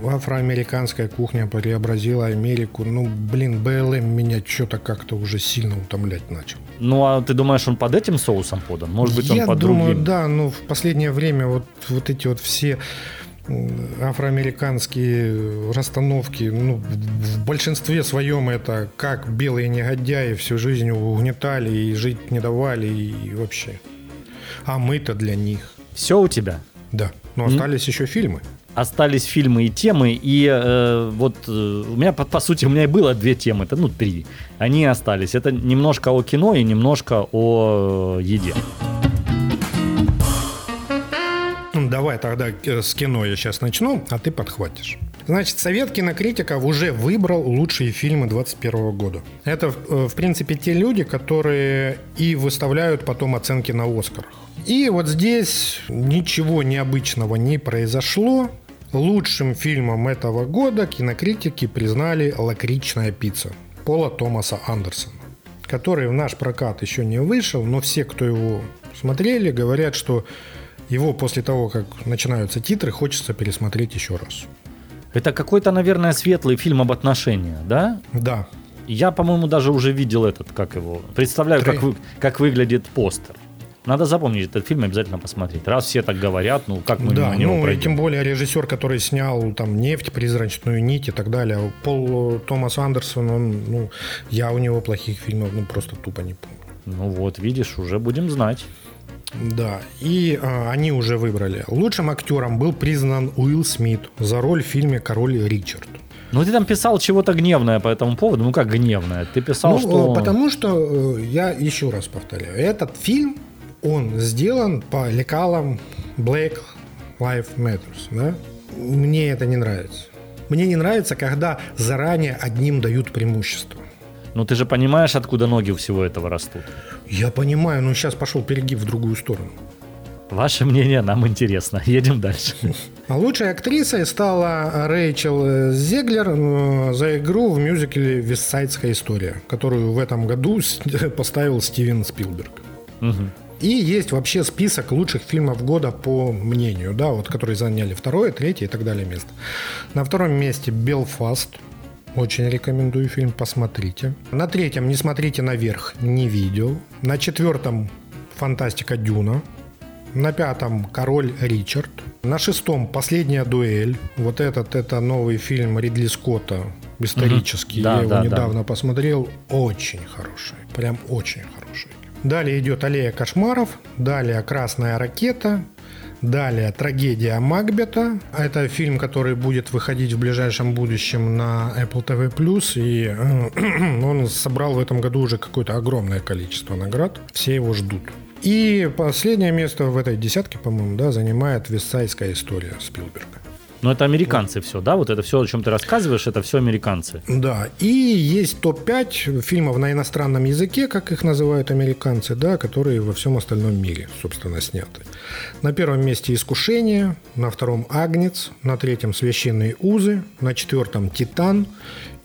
афроамериканская кухня преобразила Америку. Ну, блин, БЛМ меня что-то как-то уже сильно утомлять начал. Ну, а ты думаешь, он под этим соусом подан? Может быть, он Я под думаю, другим? да, но в последнее время вот, вот эти вот все афроамериканские расстановки, ну, в большинстве своем это как белые негодяи всю жизнь угнетали и жить не давали и вообще. А мы-то для них. Все у тебя? Да. Но остались еще фильмы. остались фильмы и темы, и э, вот э, у меня, по, по сути, у меня и было две темы, это, ну, три. Они остались. Это немножко о кино и немножко о еде. Давай тогда э, с кино я сейчас начну, а ты подхватишь. Значит, Совет кинокритиков уже выбрал лучшие фильмы 2021 года. Это, э, в принципе, те люди, которые и выставляют потом оценки на Оскарах. И вот здесь ничего необычного не произошло. Лучшим фильмом этого года кинокритики признали «Лакричная пицца» Пола Томаса Андерсона, который в наш прокат еще не вышел, но все, кто его смотрели, говорят, что его после того, как начинаются титры, хочется пересмотреть еще раз. Это какой-то, наверное, светлый фильм об отношениях, да? Да, Я, по-моему, даже уже видел этот, как его. Представляю, как, Трей- вы- как выглядит постер. Надо запомнить этот фильм, обязательно посмотреть. Раз все так говорят, ну как мы да, на него ну и пройдем? тем более режиссер, который снял там нефть, призрачную нить и так далее. Пол э, Томас Андерсон, он, ну, я у него плохих фильмов, ну просто тупо не помню. Ну вот, видишь, уже будем знать. Да, и а, они уже выбрали. Лучшим актером был признан Уилл Смит за роль в фильме «Король Ричард». Ну ты там писал чего-то гневное по этому поводу. Ну как гневное? Ты писал, Ну, что... э, потому что, э, я еще раз повторяю, этот фильм, он сделан по лекалам Black Lives Matters, да? Мне это не нравится. Мне не нравится, когда заранее одним дают преимущество. Ну ты же понимаешь, откуда ноги у всего этого растут. Я понимаю, но сейчас пошел перегиб в другую сторону. Ваше мнение нам интересно. Едем дальше. А лучшей актрисой стала Рэйчел э, Зеглер э, за игру в мюзикле «Вестсайдская история», которую в этом году поставил Стивен Спилберг. Мгм. И есть вообще список лучших фильмов года по мнению, да, вот которые заняли второе, третье и так далее место. На втором месте «Белфаст». Очень рекомендую фильм, посмотрите. На третьем «Не смотрите наверх», не видел. На четвертом «Фантастика Дюна». На пятом «Король Ричард». На шестом «Последняя дуэль». Вот этот, это новый фильм Ридли Скотта, исторический. Мгм. Да, Я его да, да. недавно посмотрел. Очень хороший. Прям очень хороший. Далее идет «Аллея кошмаров». Далее «Красная ракета». Далее «Трагедия Макбета». Это фильм, который будет выходить в ближайшем будущем на Apple TV+. И э, он собрал в этом году уже какое-то огромное количество наград. Все его ждут. И последнее место в этой десятке, по-моему, да, занимает «Вестсайдская история» Спилберга. Но это американцы все, да? Вот это все, о чем ты рассказываешь, это все американцы. Да, и есть топ-5 фильмов на иностранном языке, как их называют американцы, да, которые во всем остальном мире, собственно, сняты. На первом месте «Искушение», на втором «Агнец», на третьем «Священные узы», на четвертом «Титан»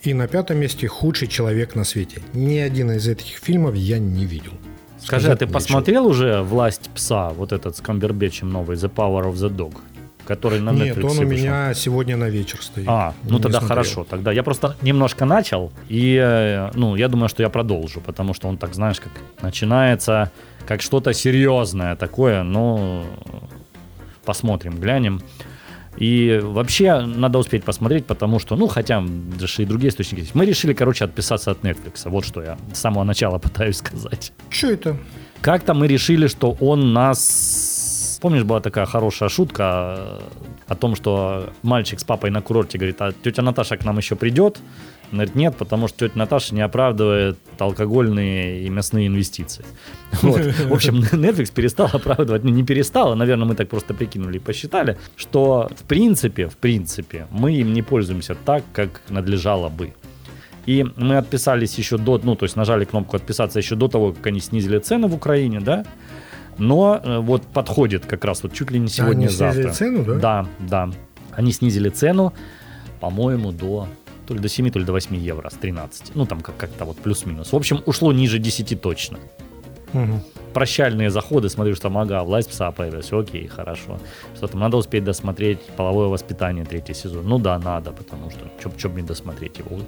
и на пятом месте «Худший человек на свете». Ни один из этих фильмов я не видел. Скажи, а ты нечего. посмотрел уже «Власть пса», вот этот с Камбербэтчем новый, «The Power of the Dog», который на Нет, Netflix он у вышел? меня сегодня на вечер стоит. А, ну Не тогда смотрел. хорошо. Тогда я просто немножко начал, и э, ну, я думаю, что я продолжу, потому что он так, знаешь, как начинается как что-то серьезное такое, но посмотрим, глянем. И вообще надо успеть посмотреть, потому что, ну, хотя даже и другие источники есть. Мы решили, короче, отписаться от Netflix. Вот что я с самого начала пытаюсь сказать. Что это? Как-то мы решили, что он нас... Помнишь, была такая хорошая шутка э, о том, что мальчик с папой на курорте говорит, а тетя Наташа к нам еще придет? Он говорит, нет, потому что тетя Наташа не оправдывает алкогольные и мясные инвестиции. Вот. В общем, Netflix перестал оправдывать, ну не перестал, а, наверное, мы так просто прикинули и посчитали, что в принципе, в принципе, мы им не пользуемся так, как надлежало бы. И мы отписались еще до, ну, то есть нажали кнопку отписаться еще до того, как они снизили цены в Украине, да. Но э, вот подходит как раз вот чуть ли не сегодня, они снизили завтра. цену, да? Да, да. Они снизили цену, по-моему, до то ли до 7, то ли до 8 евро с 13. Ну, там как- как-то вот плюс-минус. В общем, ушло ниже 10 точно. Мгм. Прощальные заходы, смотрю, что там, ага, власть пса появилась, окей, хорошо. Что там, надо успеть досмотреть половое воспитание третий сезон. Ну да, надо, потому что, чё, чё бы не досмотреть его.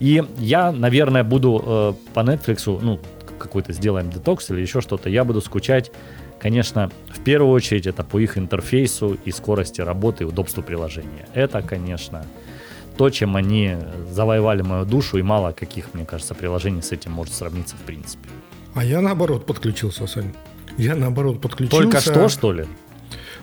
И я, наверное, буду э, по Netflix, ну, какой-то сделаем детокс или еще что-то, я буду скучать, конечно, в первую очередь это по их интерфейсу и скорости работы и удобству приложения. Это, конечно, то, чем они завоевали мою душу, и мало каких, мне кажется, приложений с этим может сравниться в принципе. А я наоборот подключился, Сань. Я наоборот подключился. Только что, что ли?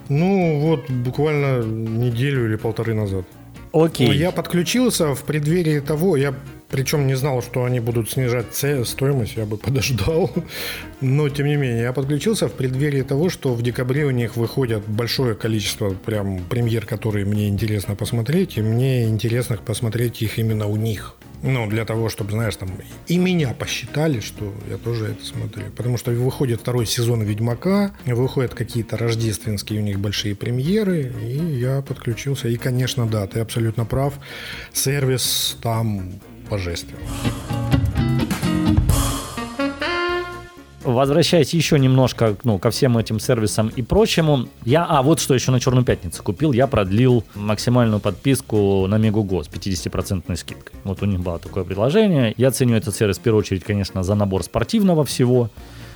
Ну, вот буквально неделю или полторы назад. Окей. Ну, Я подключился в преддверии того, я причем не знал, что они будут снижать стоимость, я бы подождал. Но, тем не менее, я подключился в преддверии того, что в декабре у них выходят большое количество прям премьер, которые мне интересно посмотреть, и мне интересно посмотреть их именно у них. Ну, для того, чтобы, знаешь, там и меня посчитали, что я тоже это смотрю. Потому что выходит второй сезон «Ведьмака», выходят какие-то рождественские у них большие премьеры, и я подключился. И, конечно, да, ты абсолютно прав, сервис там божественный. Возвращаясь еще немножко ну, ко всем этим сервисам и прочему, я, а вот что еще на Черную Пятницу купил, я продлил максимальную подписку на Мегуго с 50% скидкой. Вот у них было такое предложение. Я ценю этот сервис в первую очередь, конечно, за набор спортивного всего,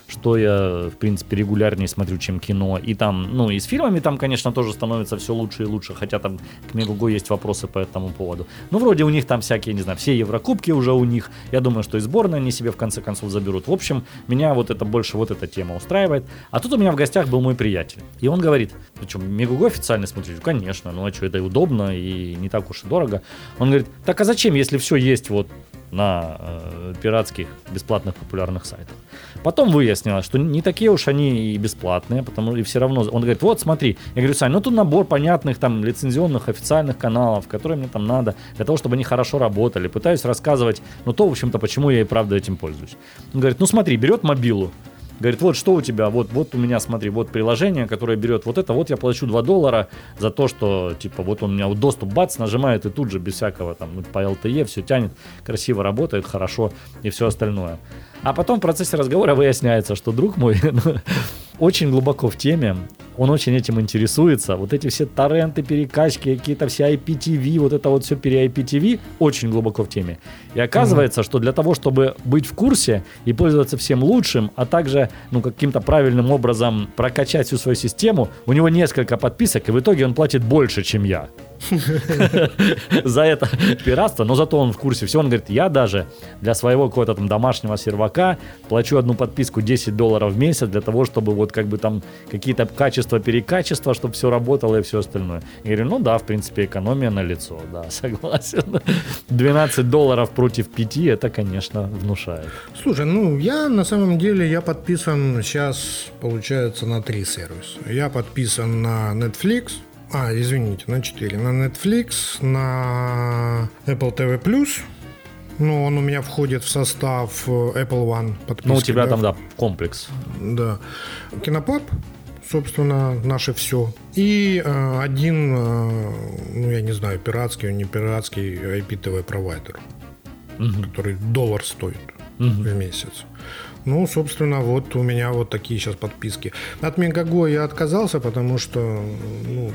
что я, в принципе, регулярнее смотрю, чем кино. И там, ну, и с фильмами там, конечно, тоже становится все лучше и лучше, хотя там к Мегуго есть вопросы по этому поводу. Ну, вроде у них там всякие, не знаю, все Еврокубки уже у них. Я думаю, что и сборные они себе в конце концов заберут. В общем, меня вот это больше вот эта тема устраивает. А тут у меня в гостях был мой приятель. И он говорит, что, Мегуго официально смотришь? Конечно, ну а что, это и удобно, и не так уж и дорого. Он говорит, так а зачем, если все есть вот на э, пиратских бесплатных популярных сайтах. Потом выяснилось, что не такие уж они и бесплатные, потому и все равно он говорит, вот смотри, я говорю, Сань, ну тут набор понятных там лицензионных официальных каналов, которые мне там надо для того, чтобы они хорошо работали. Пытаюсь рассказывать, ну то, в общем-то, почему я и правда этим пользуюсь. Он говорит, ну смотри, берет мобилу, Говорит, вот что у тебя, вот, вот у меня, смотри, вот приложение, которое берет вот это, вот я плачу 2 доллара за то, что, типа, вот он у меня вот доступ, бац, нажимает и тут же без всякого там ну, по LTE все тянет, красиво работает, хорошо и все остальное. А потом в процессе разговора выясняется, что друг мой, очень глубоко в теме, он очень этим интересуется. Вот эти все торренты, перекачки, какие-то все IPTV, вот это вот все пере IPTV, очень глубоко в теме. И оказывается, что для того, чтобы быть в курсе и пользоваться всем лучшим, а также ну, каким-то правильным образом прокачать всю свою систему, у него несколько подписок, и в итоге он платит больше, чем я. за это пиратство, но зато он в курсе всего. Он говорит, я даже для своего какого-то там домашнего сервака плачу одну подписку 10 долларов в месяц для того, чтобы вот как бы там какие-то качества, перекачества, чтобы все работало и все остальное. Я говорю, ну да, в принципе, экономия на лицо, да, согласен. 12 долларов против 5, это, конечно, внушает. Слушай, ну я на самом деле я подписан сейчас, получается, на три сервиса. Я подписан на Netflix, а, извините, на 4. На Netflix, на Apple TV+, ну, он у меня входит в состав э, Apple One подписки. Ну, у тебя да. там, да, комплекс. Да. Кинопаб, собственно, наше все. И э, один, э, ну, я не знаю, пиратский, он не пиратский, IPTV провайдер, который доллар стоит в месяц. Ну, собственно, вот у меня вот такие сейчас подписки. От Мегаго я отказался, потому что ну,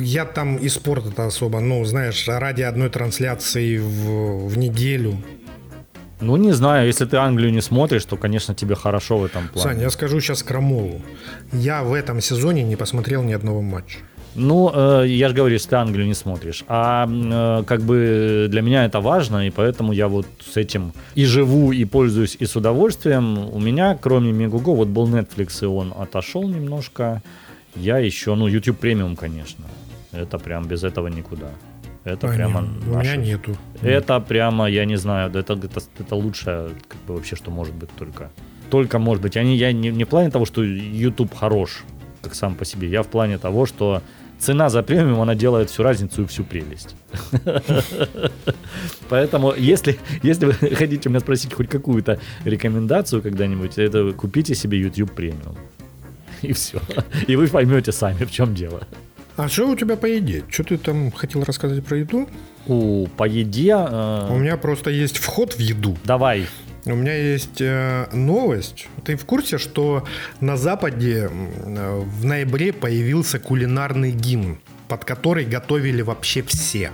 я там и спорта-то особо, ну, знаешь, ради одной трансляции в, в неделю. Ну, не знаю, если ты Англию не смотришь, то, конечно, тебе хорошо в этом плане. Саня, я скажу сейчас крамолу. Я в этом сезоне не посмотрел ни одного матча. Ну, э, я же говорю, если ты Англию не смотришь. А э, как бы для меня это важно, и поэтому я вот с этим и живу, и пользуюсь, и с удовольствием. У меня, кроме Мегуго, вот был Netflix, и он отошел немножко. Я еще, ну, YouTube премиум, конечно. Это прям без этого никуда. Это А, прямо нет, у меня нету. Это прямо, я не знаю, это, это, это лучшее, как бы вообще, что может быть только. Только может быть. Они, я не, не в плане того, что YouTube хорош, как сам по себе. Я в плане того, что цена за премиум, она делает всю разницу и всю прелесть. Поэтому, если, если вы хотите у меня спросить хоть какую-то рекомендацию когда-нибудь, это купите себе YouTube премиум. И все. И вы поймете сами, в чем дело. А что у тебя по еде? Что ты там хотел рассказать про еду? У, по еде... э, У меня просто есть вход в еду. Давай. У меня есть э, новость. Ты в курсе, что на Западе в ноябре появился кулинарный гимн, под который готовили вообще все,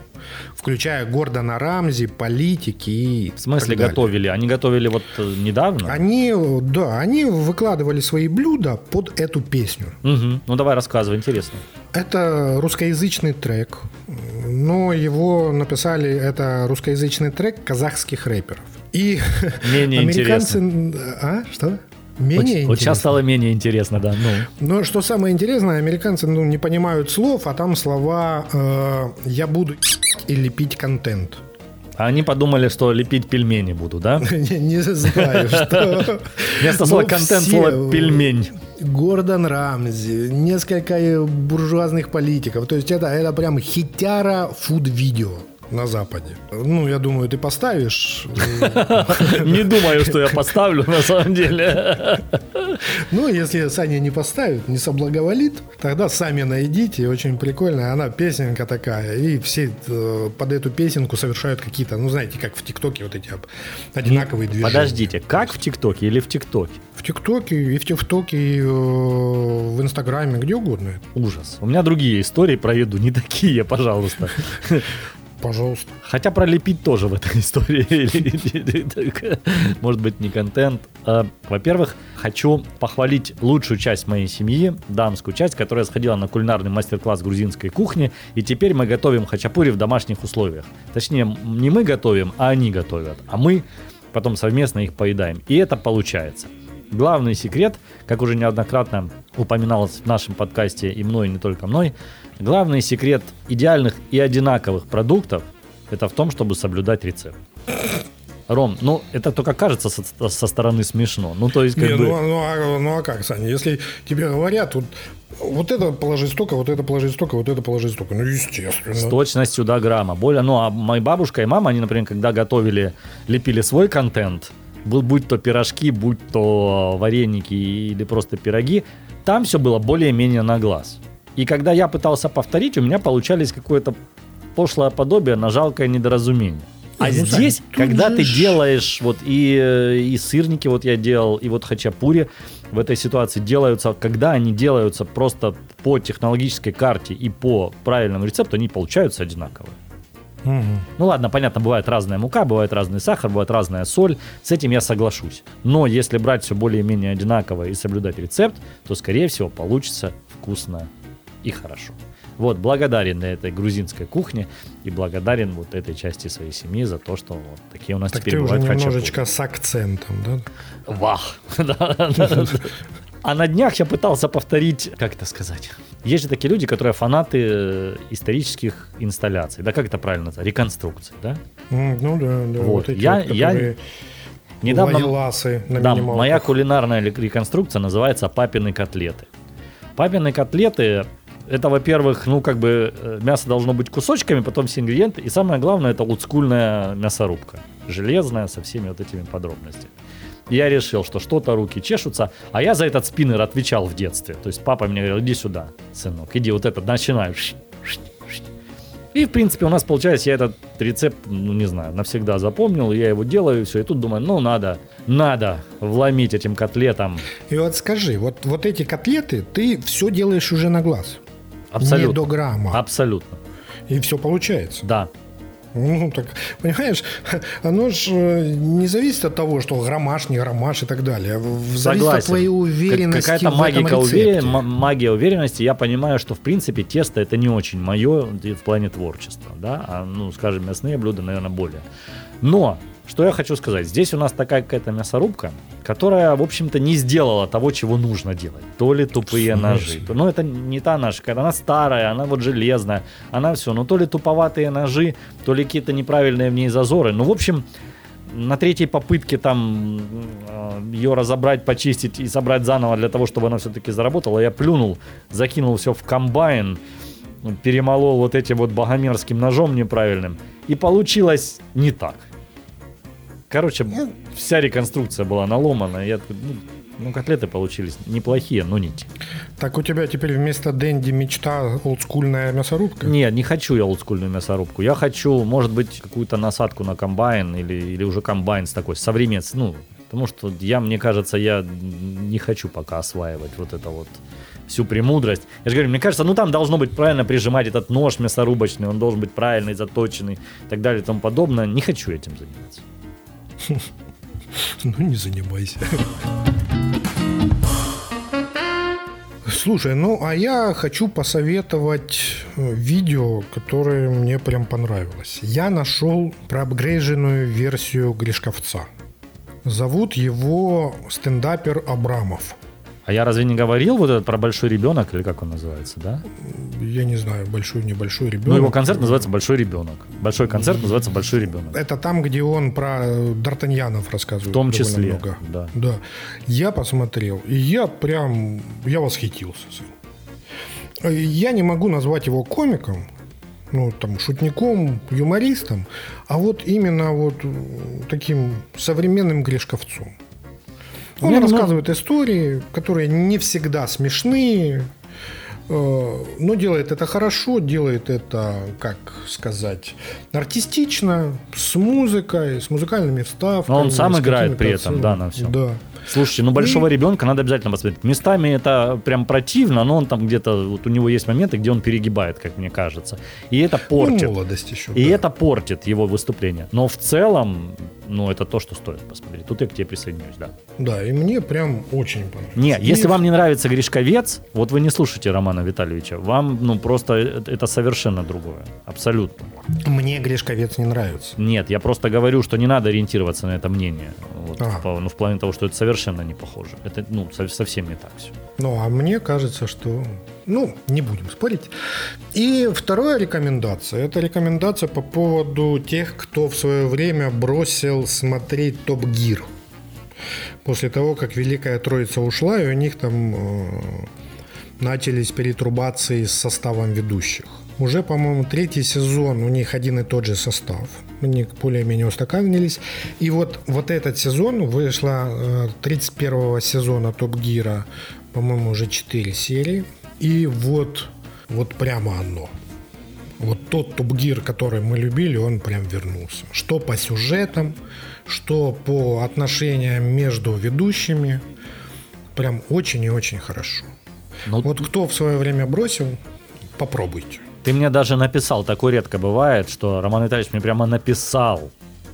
включая Гордона Рамзи, политики и В смысле готовили? Они готовили вот э, недавно? Они, да, они выкладывали свои блюда под эту песню. Мгм. Ну давай рассказывай, интересно. Это русскоязычный трек, но его написали, это русскоязычный трек казахских рэперов. И Менее американцы... А, что? Менее вот, вот интересно. сейчас стало менее интересно, да. Ну, Но что самое интересное, американцы ну, не понимают слов, а там слова э, «я буду и лепить контент». а они подумали, что лепить пельмени буду, да? Не, не знаю, что... Вместо слова Но контент слово пельмень. Гордон Рамзи, несколько э, буржуазных политиков. То есть это, это прям хитяра фуд-видео на Западе. Ну, я думаю, ты поставишь. Не думаю, что я поставлю на самом деле. Ну, если Саня не поставит, не соблаговолит, тогда сами найдите. Очень прикольная. Она песенка такая. И все э, под эту песенку совершают какие-то, ну, знаете, как в ТикТоке вот эти одинаковые движения. Подождите, как в ТикТоке или в ТикТоке? В ТикТоке, и в ТикТоке, и э, в Инстаграме, где угодно. Ужас. У меня другие истории про еду, не такие, пожалуйста. Пожалуйста. Хотя пролепить тоже в этой истории. Может быть, не контент. А, Во-первых, хочу похвалить лучшую часть моей семьи, дамскую часть, которая сходила на кулинарный мастер-класс грузинской кухни. И теперь мы готовим хачапури в домашних условиях. Точнее, не мы готовим, а они готовят. А мы потом совместно их поедаем. И это получается. Главный секрет, как уже неоднократно упоминалось в нашем подкасте и мной, и не только мной, главный секрет идеальных и одинаковых продуктов это в том, чтобы соблюдать рецепт. Ром, ну это только кажется со, со стороны смешно. Ну то есть как Не, бы... ну, ну, а, ну а как, Саня, если тебе говорят, вот, вот это положи столько, вот это положи столько, вот это положи столько, ну естественно. С точностью до грамма. Более, ну, а моя бабушка и мама, они, например, когда готовили, лепили свой контент, был, будь то пирожки, будь то вареники или просто пироги, там все было более-менее на глаз. И когда я пытался повторить, у меня получались какое-то пошлое подобие на жалкое недоразумение. А ну, здесь, тут когда ты делаешь вот и, э, и сырники, вот я делал, и вот хачапури, в этой ситуации делаются, когда они делаются просто по технологической карте и по правильному рецепту, они получаются одинаковые. Мгм. Ну ладно, понятно, бывает разная мука, бывает разный сахар, бывает разная соль. С этим я соглашусь. Но если брать все более-менее одинаково и соблюдать рецепт, то, скорее всего, получится вкусно и хорошо. Вот, благодарен этой грузинской кухне и благодарен вот этой части своей семьи за то, что вот такие у нас Так теперь ты уже бывают хачапури. немножечко с акцентом, да? Вах. А на днях я пытался повторить, как это сказать? Есть же такие люди, которые фанаты э, исторических инсталляций. Да как это правильно? Реконструкций, да? Ну да, да. Вот. эти Я- вот, я Недавно... ловеласы на Да, моя кулинарная ре- реконструкция называется «Папины котлеты». Папины котлеты – это, во-первых, ну, как бы э, мясо должно быть кусочками, потом все ингредиенты. И самое главное – это олдскульная мясорубка. Железная, со всеми вот этими подробностями. И Я решил, что что-то руки чешутся, а я за этот спиннер отвечал в детстве. То есть папа мне говорил, иди сюда, сынок, иди вот этот, начинаю. И, в принципе, у нас получается, я этот рецепт, ну, не знаю, навсегда запомнил, я его делаю, все, и тут думаю, ну, надо, надо вломить этим котлетам. И вот скажи, вот, вот эти котлеты ты все делаешь уже на глаз. Абсолютно. Не до грамма. Абсолютно, И все получается. да. Ну, так, понимаешь, оно же не зависит от того, что граммаж, не граммаж и так далее. В- Зависит Согласен. от твоей уверенности Какая-то магика, уверен- ма- магия уверенности. Я понимаю, что, в принципе, тесто это не очень мое в плане творчества. Да? А, ну, скажем, мясные блюда, наверное, более. Но, что я хочу сказать. Здесь у нас такая какая-то мясорубка, которая, в общем-то, не сделала того, чего нужно делать. То ли тупые ножи. Ну, это не та какая-то, она старая, она вот железная, она все. Ну, то ли туповатые ножи, то ли какие-то неправильные в ней зазоры. Ну, в общем, на третьей попытке там ее разобрать, почистить и собрать заново для того, чтобы она все-таки заработала, я плюнул, закинул все в комбайн, перемолол вот этим вот богомерзким ножом неправильным, и получилось не так. Короче, вся реконструкция была наломана, я ну, ну, котлеты получились неплохие, но не те. Так у тебя теперь вместо Дэнди мечта олдскульная мясорубка? Нет, не хочу я олдскульную мясорубку. Я хочу, может быть, какую-то насадку на комбайн или, или уже комбайн с такой современный. Ну, потому что я, мне кажется, я не хочу пока осваивать вот это вот всю премудрость. Я же говорю, мне кажется, ну там должно быть правильно прижимать этот нож мясорубочный, он должен быть правильный, заточенный и так далее и тому подобное. Не хочу этим заниматься. Ну, не занимайся. Слушай, ну а я хочу посоветовать э, видео, которое мне прям понравилось. Я нашел проапгрейженную версию Гришковца. Зовут его стендапер Абрамов. А я разве не говорил вот этот про большой ребенок, или как он называется, да? Я не знаю, большой, небольшой ребенок. Ну, его концерт называется Большой ребенок. Большой концерт называется Большой ребенок. Это там, где он про Д'Артаньянов рассказывает. В том числе, много. да. Да. Я посмотрел, и я прям, я восхитился. Я не могу назвать его комиком, ну, там, шутником, юмористом, а вот именно вот таким современным Гришковцом. Он меня немного- рассказывает истории, которые не всегда смешные, э, но делает это хорошо, делает это, как сказать, артистично, с музыкой, с музыкальными вставками. Но он сам играет при этом, да, на всем. Да. Слушайте, ну большого ребенка надо обязательно посмотреть. Местами это прям противно, но он там где-то, вот у него есть моменты, где он перегибает, как мне кажется. И это Ну, портит. молодость еще. И да. это портит его выступление. Но в целом, ну, это то, что стоит посмотреть. Тут я к тебе присоединюсь, да. Да, и мне прям очень понравилось. Не, И если вам не нравится Гришковец, вот вы не слушайте Романа Витальевича. Вам, ну, просто это, совершенно другое. Абсолютно. Мне Гришковец не нравится. Нет, я просто говорю, что не надо ориентироваться на это мнение. Вот, А. в, ну, в плане того, что это совершенно не похоже. Это, ну, со- совсем не так все. Ну, а мне кажется, что... Ну, не будем спорить. И вторая рекомендация. Это рекомендация по поводу тех, кто в свое время бросил смотреть Топ Гир. После того, как Великая Троица ушла, и у них там э, начались перетрубации с составом ведущих. Уже, по-моему, третий сезон у них один и тот же состав. Они более-менее устаканились. И вот, вот этот сезон вышло э, 31 сезона Топ Гира, по-моему, уже 4 серии. И вот, вот прямо оно. Вот тот Топ Гир, который мы любили, он прям вернулся. Что по сюжетам, что по отношениям между ведущими. Прям очень и очень хорошо. Ну, Вот кто в свое время бросил, попробуйте. Ты мне даже написал, такое редко бывает, что Роман Витальевич мне прямо написал.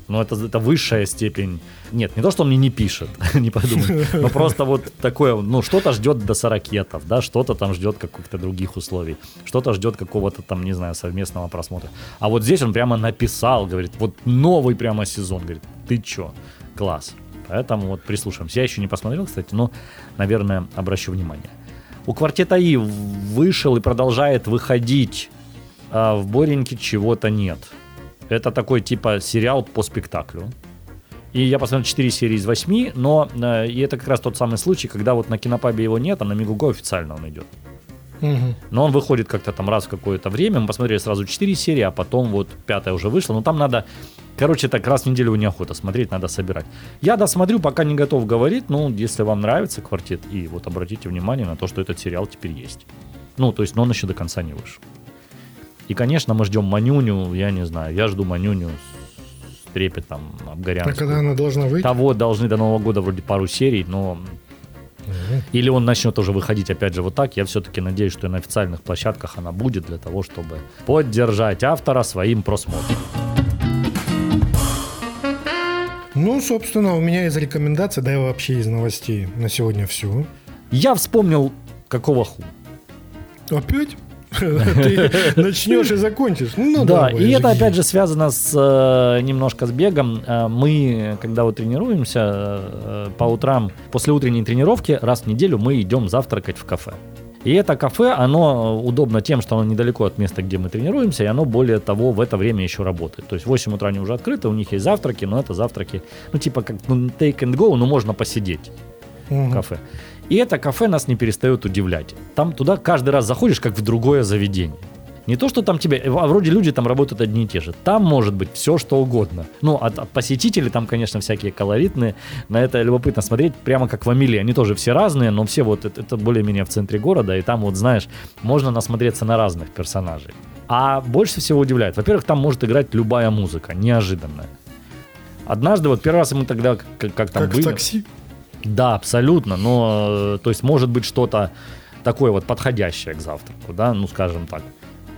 Ну, это, это высшая степень. Нет, не то, что он мне не пишет, не подумай. Но просто вот такое, ну, что-то ждет до сорокетов, да, что-то там ждет каких-то других условий, что-то ждет какого-то там, не знаю, совместного просмотра. А вот здесь он прямо написал, говорит, вот новый прямо сезон, говорит, ты чё, класс. Поэтому вот прислушаемся. Я еще не посмотрел, кстати, но, наверное, обращу внимание. У квартета И вышел и продолжает выходить а в Бореньке чего-то нет. Это такой типа сериал по спектаклю. И я посмотрел 4 серии из 8, но э, и это как раз тот самый случай, когда вот на Кинопабе его нет, а на Мегуго официально он идет. Мгм. Но он выходит как-то там раз в какое-то время. Мы посмотрели сразу 4 серии, а потом вот пятая уже вышла. Но там надо, короче, так раз в неделю неохота смотреть, надо собирать. Я досмотрю, пока не готов говорить. Ну, если вам нравится квартет, и вот обратите внимание на то, что этот сериал теперь есть. Ну, то есть, но он еще до конца не вышел. И, конечно, мы ждем Манюню, я не знаю, я жду Манюню с трепетом А обгорянскую. когда она должна выйти? Того должны до Нового года вроде пару серий, но... Или он начнет уже выходить опять же вот так. Я все-таки надеюсь, что и на официальных площадках она будет для того, чтобы поддержать автора своим просмотром. Ну, собственно, у меня из рекомендаций, да и вообще из новостей на сегодня все. Я вспомнил, какого ху. Опять? Ты начнешь и закончишь. Ну, да, давай, и это опять же связано с э, немножко с бегом. Э, мы, когда вот тренируемся э, по утрам, после утренней тренировки, раз в неделю мы идем завтракать в кафе. И это кафе, оно удобно тем, что оно недалеко от места, где мы тренируемся, и оно, более того, в это время еще работает. То есть в 8 утра они уже открыты, у них есть завтраки, но это завтраки, ну, типа как ну, take and go, но можно посидеть в Мгм. кафе. И это кафе нас не перестает удивлять. Там туда каждый раз заходишь, как в другое заведение. Не то, что там тебе, а вроде люди там работают одни и те же. Там может быть все, что угодно. Ну, от, от посетителей там, конечно, всякие колоритные. На это любопытно смотреть, прямо как в Амелии. Они тоже все разные, но все вот это, это более-менее в центре города. И там вот, знаешь, можно насмотреться на разных персонажей. А больше всего удивляет. Во-первых, там может играть любая музыка, неожиданная. Однажды, вот первый раз мы тогда, как, как там Как в были... такси. Да, абсолютно. Но, э, то есть, может быть что-то такое вот подходящее к завтраку, да, ну, скажем так.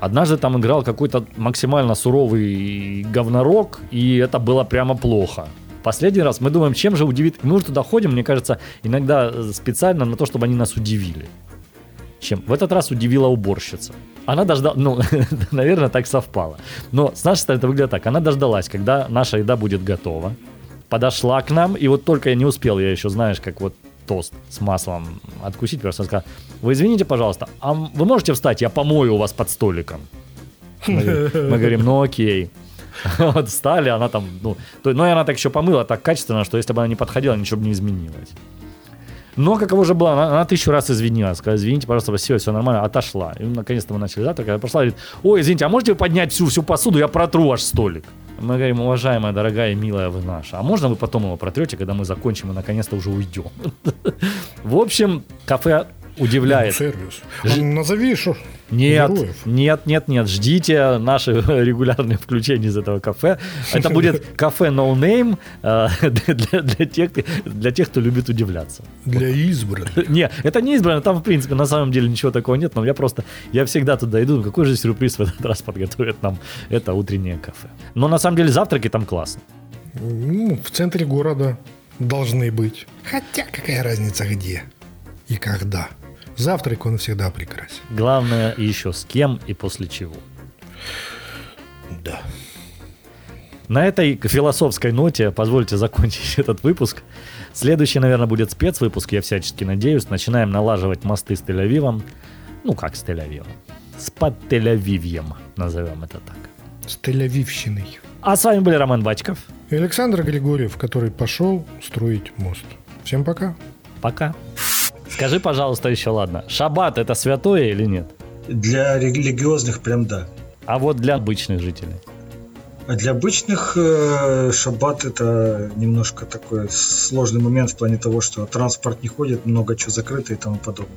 Однажды там играл какой-то максимально суровый говнорок, и это было прямо плохо. Последний раз мы думаем, чем же удивит... Мы уже туда ходим, мне кажется, иногда э, специально на то, чтобы они нас удивили. Чем? В этот раз удивила уборщица. Она дождалась, ну, наверное, так совпало. Но с нашей стороны это выглядит так. Она дождалась, когда наша еда будет готова. Подошла к нам, и вот только я не успел, я еще, знаешь, как вот тост с маслом откусить, просто сказала, вы извините, пожалуйста, а вы можете встать, я помою у вас под столиком? Мы говорим, ну окей. Вот встали, она там, ну, то, но и она так еще помыла так качественно, что если бы она не подходила, ничего бы не изменилось. Но каково же было, она, она тысячу раз извинилась, сказала, извините, пожалуйста, все, все нормально, отошла. И наконец-то мы начали завтрак, она пошла говорит, ой, извините, а можете вы поднять всю, всю посуду, я протру аж столик. Мы говорим, уважаемая, дорогая, милая вы наша, а можно вы потом его протрете, когда мы закончим и наконец-то уже уйдем? В общем, кафе удивляет. Сервис. А Назови, что Нет, героев. нет, нет, нет, ждите наши регулярные включения из этого кафе. Это будет кафе No Name э, для, для, тех, для тех, кто любит удивляться. Для избранных. Не, это не избрано, там, в принципе, на самом деле ничего такого нет, но я просто, я всегда туда иду, ну, какой же сюрприз в этот раз подготовит нам это утреннее кафе. Но на самом деле завтраки там классно. Ну, в центре города должны быть. Хотя какая разница где и когда. Завтрак он всегда прекрасен. Главное еще с кем и после чего. Да. На этой философской ноте позвольте закончить этот выпуск. Следующий, наверное, будет спецвыпуск, я всячески надеюсь. Начинаем налаживать мосты с Тель-Авивом. Ну, как с Тель-Авивом? С под Тель-Авивьем, назовем это так. С Тель-Авивщиной. А с вами были Роман Бачков. И Александр Григорьев, который пошел строить мост. Всем пока. Пока. Скажи, пожалуйста, еще ладно. Шаббат это святое или нет? Для религиозных прям да. А вот для обычных жителей. А для обычных э, шаббат это немножко такой сложный момент в плане того, что транспорт не ходит, много чего закрыто и тому подобное.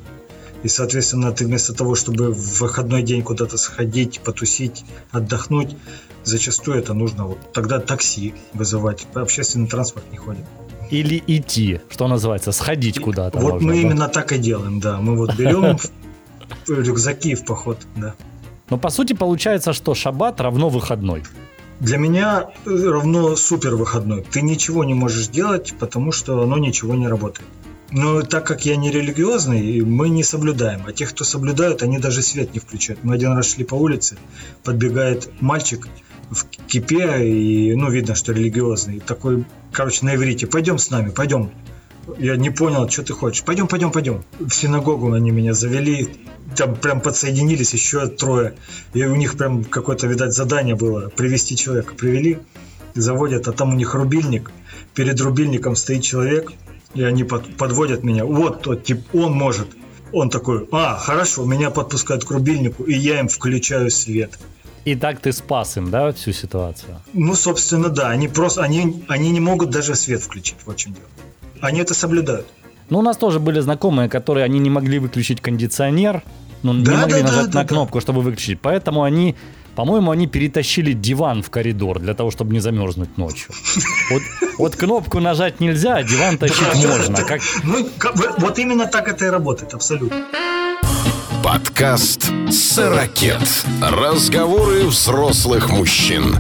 И, соответственно, ты вместо того, чтобы в выходной день куда-то сходить, потусить, отдохнуть, зачастую это нужно вот тогда такси вызывать. Общественный транспорт не ходит. Или идти, что называется, сходить куда-то. Вот можно, мы да? именно так и делаем, да. Мы вот берем рюкзаки в поход, да. Но по сути получается, что шаббат равно выходной. Для меня равно супер выходной. Ты ничего не можешь делать, потому что оно ничего не работает. Но так как я не религиозный, мы не соблюдаем. А те, кто соблюдают, они даже свет не включают. Мы один раз шли по улице, подбегает мальчик в кипе, и, ну, видно, что религиозный. Такой, короче, на иврите, пойдем с нами, пойдем. Я не понял, что ты хочешь. Пойдем, пойдем, пойдем. В синагогу они меня завели. Там прям подсоединились еще трое. И у них прям какое-то, видать, задание было. Привести человека. Привели, заводят, а там у них рубильник. Перед рубильником стоит человек. И они под- подводят меня. Вот тот тип, он может. Он такой, а, хорошо, меня подпускают к рубильнику, и я им включаю свет. И так ты спас им, да, всю ситуацию? Ну, собственно, да, они просто, они, они не могут даже свет включить, вот в чем дело. Они это соблюдают. Ну, у нас тоже были знакомые, которые они не могли выключить кондиционер, ну, не Да, могли да, да, нажать да, на да. кнопку, чтобы выключить. Поэтому они, по-моему, они перетащили диван в коридор для того, чтобы не замерзнуть ночью. Вот, вот кнопку нажать нельзя, а диван тащить можно. Как, Ну, как вот именно так это и работает, абсолютно. Подкаст «Сорокет». Разговоры взрослых мужчин.